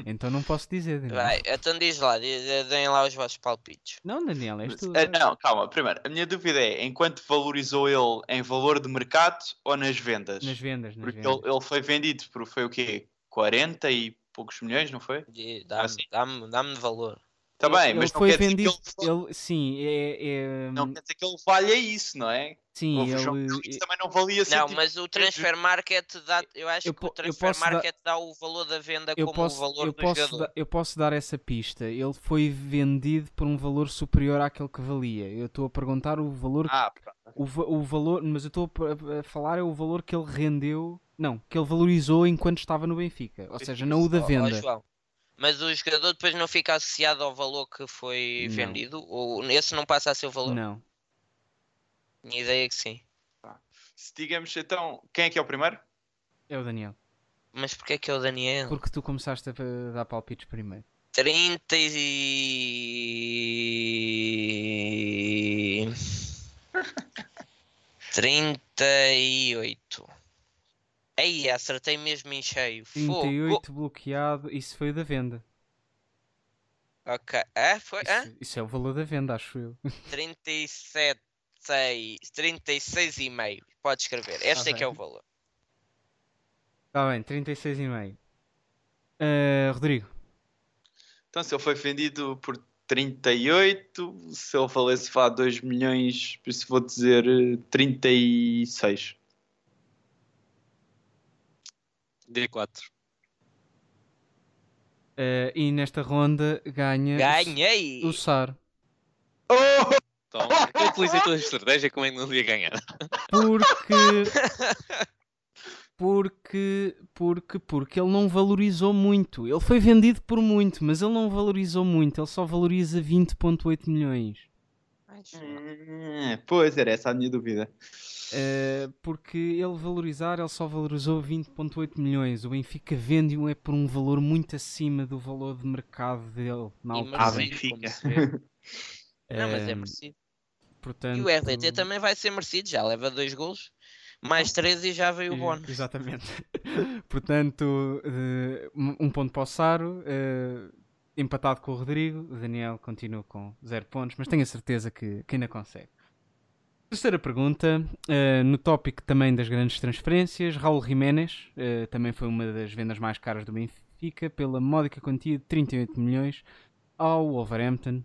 Então não posso dizer, Daniel. Vai, então diz lá, deem lá os vossos palpites. Não, Daniel, és tu. Uh, não, calma, primeiro, a minha dúvida é enquanto valorizou ele em valor de mercado ou nas vendas? Nas vendas, nas Porque vendas. Ele, ele foi vendido por foi o quê? 40 e poucos milhões, não foi? Dá-me assim. dá dá valor. Está bem, ele, mas ele foi vendido. Ele... ele... sim, é, é, Não quer dizer que ele valha isso, não é? Sim, ele... também não valia Não, mas o transfer market dá. Eu acho eu, que o transfer market dar... dá o valor da venda eu como posso, o valor eu do posso jogador. Da, eu posso dar essa pista. Ele foi vendido por um valor superior àquele que valia. Eu estou a perguntar o valor. Ah, o, o valor, mas eu estou a falar é o valor que ele rendeu. Não, que ele valorizou enquanto estava no Benfica. Ou seja, não o da venda. Oh, oh, mas o jogador depois não fica associado ao valor que foi não. vendido? Ou esse não passa a ser o valor? Não. Minha ideia é que sim. Se digamos então, quem é que é o primeiro? É o Daniel. Mas porquê é que é o Daniel? Porque tu começaste a dar palpites primeiro. 30 e... 38. Aí, acertei mesmo em cheio. 38 Fogo. bloqueado, isso foi o da venda. Ok. É, foi? Isso, é? isso é o valor da venda, acho eu. 37, 36 e meio. Pode escrever. Este é que é o valor. Está bem, 36,5. Uh, Rodrigo. Então, se ele foi vendido por 38, se ele valesse vá 2 milhões, por isso vou dizer 36. D4. Uh, e nesta ronda ganha Ganhei! o SAR. Oh! Então, eu utilizei toda a estratégia, como é que não ia ganhar? Porque. Porque, porque, porque ele não valorizou muito. Ele foi vendido por muito, mas ele não valorizou muito. Ele só valoriza 20.8 milhões. Hum, pois, era essa a minha dúvida. Uh, porque ele valorizar, ele só valorizou 20.8 milhões. O Benfica vende-o é por um valor muito acima do valor de mercado dele na altura. Ah, Benfica. Não, mas é merecido. Portanto... E o RDT também vai ser merecido, já leva dois gols, mais três e já veio o bónus. Exatamente. Portanto, uh, um ponto para o Saro, empatado com o Rodrigo. O Daniel continua com zero pontos, mas tenho a certeza que, que ainda consegue. Terceira pergunta, uh, no tópico também das grandes transferências, Raul Jiménez uh, também foi uma das vendas mais caras do Benfica pela módica quantia de 38 milhões ao Wolverhampton.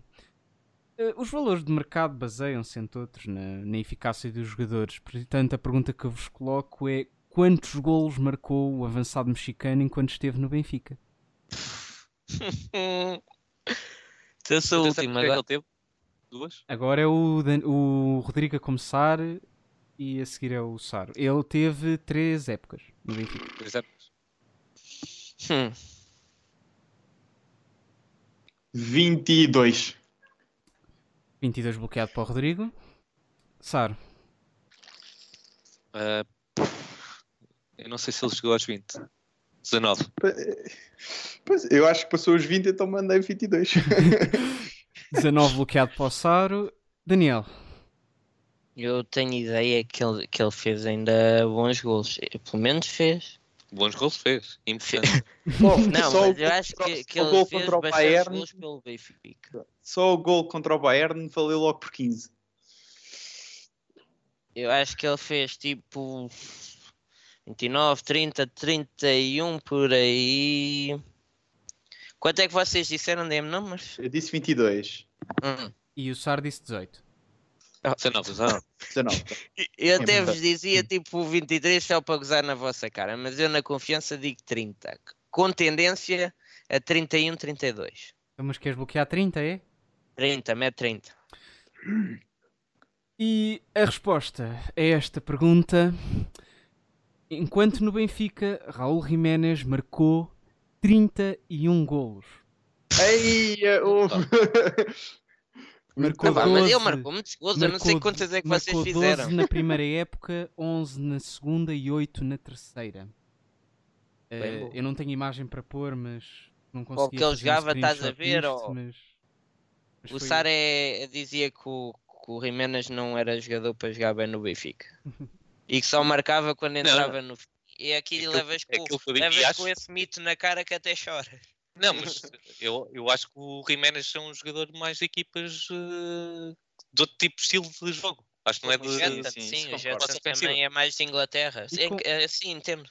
Uh, os valores de mercado baseiam-se, entre outros, na, na, eficácia dos jogadores. Portanto, a pergunta que eu vos coloco é quantos golos marcou o avançado mexicano enquanto esteve no Benfica? Essa última agora. Teve? Duas? Agora é o, Dan o Rodrigo a começar e a seguir é o Saro. Ele teve três épocas no Benfica. Três épocas. Hum. 22. 22 bloqueado para o Rodrigo. Saro. Uh, eu não sei se ele chegou aos 20. 19. Pois, eu acho que passou os 20, então mandei 22. 19 bloqueado para o Saro. Daniel. Eu tenho ideia que ele, que ele fez ainda bons gols. Pelo menos fez. Bons gols fez. Importante. Não, Só o mas eu gol acho contra- que, que o ele gol fez contra o bastantes Bayern. gols pelo Benfica. Só o gol contra o Bayern valeu logo por 15. Eu acho que ele fez tipo 29, 30, 31 por aí. Quanto é que vocês disseram? Dê-me números. Eu disse 22. Hum. E o Sar disse 18. 19, 19. 19. Eu até vos dizia tipo 23 só para gozar na vossa cara, mas eu na confiança digo 30. Com tendência a 31, 32. Então, mas queres bloquear 30, é? 30, mete 30. E a resposta a esta pergunta: enquanto no Benfica, Raul Jiménez marcou 31 golos. Ei, houve. Marcou Pá, mas ele 12, marcou muitos gols, eu não sei marcou quantas é que vocês 12 fizeram. na primeira época, 11 na segunda e 8 na terceira. Eh, bom. eu não tenho imagem para pôr, mas não consegui que ele fazer um jogava, estás a ver, disto, ou- mas- mas O foi- Sara é- dizia que o, que o Jiménez não era jogador para jogar bem no Benfica. e que só marcava quando entrava no. E aqui Aquilo- levas, com, aquilo foi- e levas acho- com esse mito na cara que até choras. Não, mas eu, eu acho que o Jiménez é um jogador mais de equipas eh, de outro tipo de estilo de jogo. Acho que não é de. O sim, sim, o ofensiva. também é mais de Inglaterra. É, com- que- é, sim, entendo.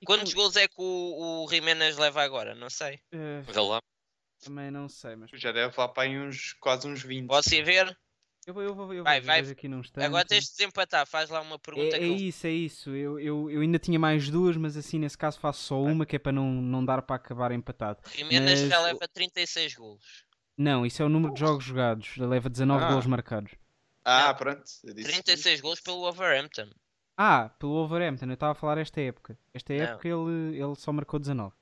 e Quantos com- gols é que o, o Jiménez leva agora? Não sei. lá. também não sei, mas Já deve lá para aí uns, quase uns 20. Posso ir ver? Eu vou, eu vou, eu vou Vai, ver vai. aqui num instante. Agora tens de desempatar. Faz lá uma pergunta É, é eu... isso, é isso. Eu, eu, eu ainda tinha mais duas, mas assim nesse caso faço só uma, que é para não, não dar para acabar empatado. Jiménez já mas- leva 36 golos. Não, isso é o número de jogos jogados. Ele leva 19 Ah. golos marcados. Ah, pronto. eu disse 36 golos pelo Wolverhampton. Ah, pelo Wolverhampton, eu estava a falar esta época. Esta Não. época ele, ele só marcou 19.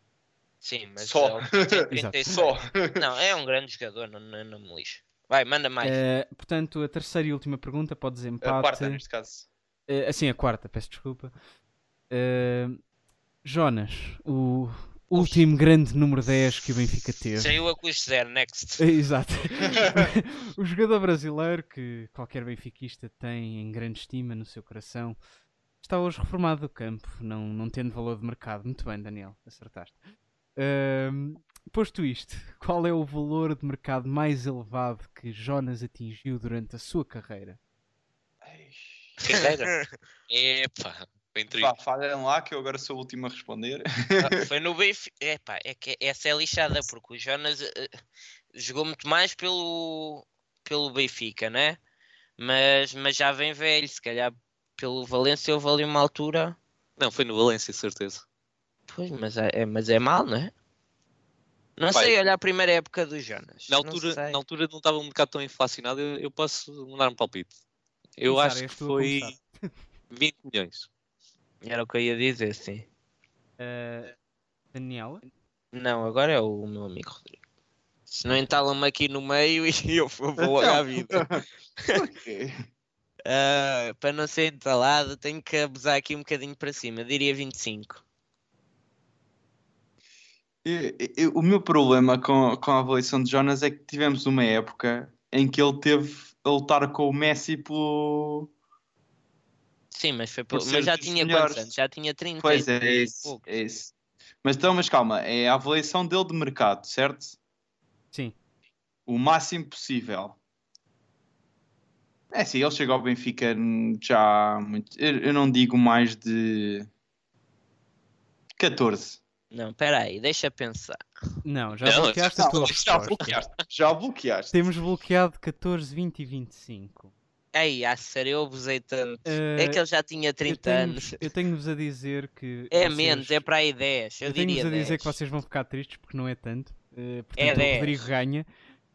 Sim, mas Só. 36. Só. Não, é um grande jogador, não, não, não me lixo. Vai, manda mais. Eh, portanto, a terceira e última pergunta pode A desempate. quarta, neste caso. Eh, assim, a quarta, peço desculpa. Eh, Jonas, o último grande número 10 que o Benfica teve. Saiu a custo zero, next. Exato. o jogador brasileiro que qualquer benfiquista tem em grande estima no seu coração está hoje reformado do campo, não, não tendo valor de mercado. Muito bem, Daniel, acertaste. Ahm, posto isto, qual é o valor de mercado mais elevado que Jonas atingiu durante a sua carreira? Carreira. Epá, bem triste. Vá, falhem lá que eu agora sou o último a responder. Ah, Foi no Benfica. Epá, é que essa é lixada, porque o Jonas eh, jogou muito mais pelo, pelo Benfica, né? Mas, mas já vem velho, se calhar pelo Valência houve ali uma altura. Não, foi no Valência, certeza. Pois, mas é, é- mas é mal, não é? Não Vai. sei, olha a primeira época do Jonas. Na não altura, sei. na altura não estava um mercado tão inflacionado, eu, eu posso mandar um palpite. Eu acho és que foi começar. 20 milhões. Era o que eu ia dizer, sim. Ah, Daniel? Não, agora é o meu amigo Rodrigo. Se não entalam-me aqui no meio e eu vou vou logo à vida. Porquê? Ah, para não ser entalado, tenho que abusar aqui um bocadinho para cima. Diria 25. Eu- eu- o meu problema com, com a avaliação de Jonas é que tivemos uma época em que ele teve a lutar com o Messi pelo. Sim, mas, foi Por por... mas já tinha melhores. quantos anos? Já tinha 30 Pois é, é isso, é isso. Mas então, mas calma, é a avaliação dele de mercado, certo? Sim. O máximo possível. É sim, ele chegou ao Benfica já muito. Eu, eu não digo mais de 14. Não, espera aí, deixa pensar. Não, já Não, bloqueaste a tua já resposta. bloqueaste. Já bloqueaste. Temos bloqueado 14, 20 e 25. Ei, a sério, eu abusei tanto. Eh, É que ele já tinha eu 30 tenho- anos. Eu tenho-vos a dizer que. É vocês- menos, é para aí 10. Eu, Eu tenho-vos a dizer 10. que vocês vão ficar tristes porque não é tanto. Eh, portanto, É o 10. Rodrigo ganha.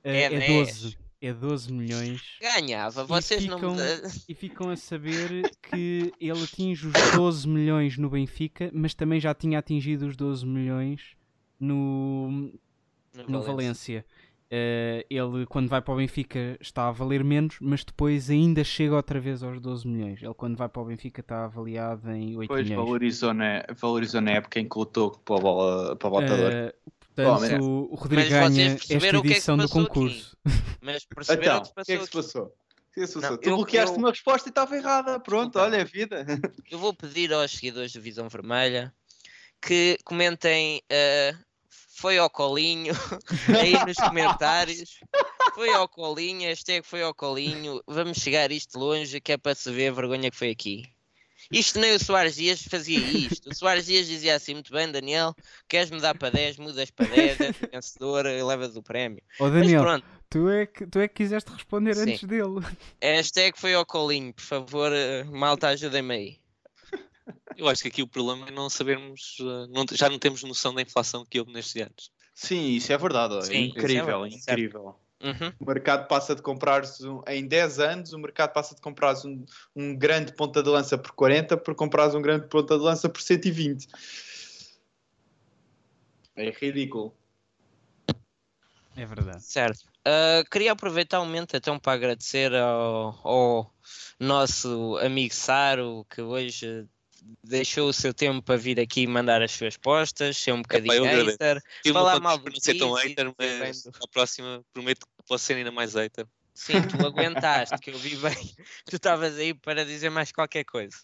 Eh, É é 10. 12. É 12 milhões. Ganhava, vocês não ficam- me. E ficam a saber que ele atinge os 12 milhões no Benfica, mas também já tinha atingido os 12 milhões no, no Valência. Eh, ele, quando vai para o Benfica, está a valer menos, mas depois ainda chega outra vez aos 12 milhões. Ele, quando vai para o Benfica, está avaliado em 8 Depois milhões. valorizou na, valorizou na época em que lutou para a bola, para a bota de ouro. Eh, Portanto, Bom, o Rodrigo ganha esta perceberam que é que edição do concurso. Mas perceberam Então, o que se o que é que passou se passou? Que é que? Não, tu eu- bloqueaste eu- uma resposta e estava errada. Pronto, Desculpa. olha a vida. Eu vou pedir aos seguidores do Visão Vermelha que comentem eh, foi ao colinho aí nos comentários. Foi ao colinho, hashtag foi ao colinho. Vamos chegar isto longe, que é para se ver a vergonha que foi aqui. Isto nem o Soares Dias fazia isto. O Soares Dias dizia assim: muito bem, Daniel, queres mudar para 10, mudas para 10, és vencedor, levas o prémio. Mas Daniel, pronto, tu é, que, tu é que quiseste responder Sim. antes dele. hashtag foi ao colinho, por favor, eh, malta, ajudem-me aí. Eu acho que aqui o problema é não sabermos, uh, não- já não temos noção da inflação que houve nestes anos. Sim, isso é verdade. ó, Sim, é é incrível, certo. incrível. Uhum. O mercado passa de comprar em 10 anos, o mercado passa de comprar um, um grande ponta de lança por 40 por comprar um grande ponta de lança por 120. É ridículo. É verdade. Certo. Ah, queria aproveitar o momento então para agradecer ao, ao nosso amigo Saro que hoje deixou o seu tempo para vir aqui mandar as suas postas, ser um bocadinho agradeço. hater. Tive Falar mal por não ser tão hater, mas à próxima prometo que posso ser ainda mais hater. Sim, tu aguentaste, que eu vi bem. Tu estavas aí para dizer mais qualquer coisa.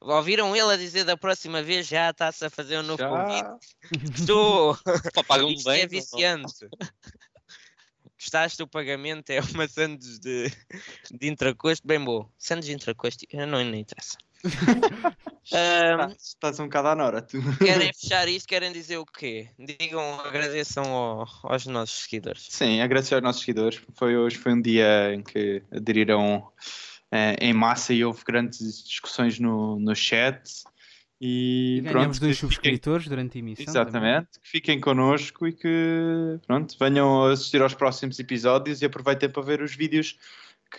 Ouviram ele a dizer da próxima vez já está-se a fazer um novo convite? Estou! Isto bem. é viciante. Gostaste do pagamento? É uma sandes de, de intracosto bem boa. Sandes de intracosto, eu não, não interessa. Ahm, Estás, estás um bocado à nora, tu. querem fechar isto? Querem dizer o quê? Digam, agradeçam ao- aos nossos seguidores. Sim, agradecer aos nossos seguidores. Foi hoje foi um dia em que aderiram eh, em massa e houve grandes discussões no, no chat. E, E ganhamos pronto, dois subscritores durante a emissão. também. Exatamente, que fiquem connosco e que pronto, venham assistir aos próximos episódios e aproveitem para ver os vídeos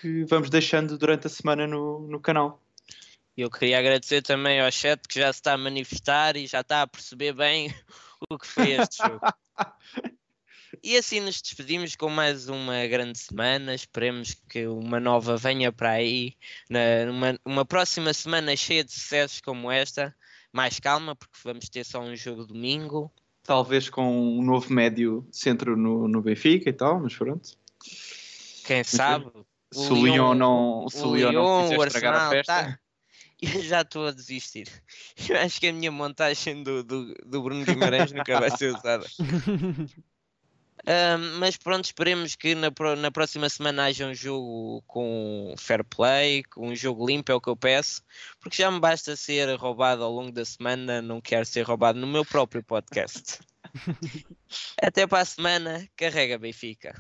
que vamos deixando durante a semana no, no canal. Eu queria agradecer também ao chat que já se está a manifestar e já está a perceber bem o que foi este jogo. E assim nos despedimos com mais uma grande semana. Esperemos que uma nova venha para aí. Numa, uma próxima semana cheia de sucessos como esta. Mais calma, porque vamos ter só um jogo domingo. Talvez com um novo médio centro no, no Benfica e tal, mas pronto. Quem sabe? Se o Lyon não, se o o Lyon não quiser o estragar a festa. tá. Eu já estou a desistir. Eu acho que a minha montagem do, do, do Bruno Guimarães nunca vai ser usada. Mas pronto, esperemos que na, na próxima semana haja um jogo com fair play, com um jogo limpo, é o que eu peço, porque já me basta ser roubado ao longo da semana, não quero ser roubado no meu próprio podcast. Até para a semana, carrega Benfica.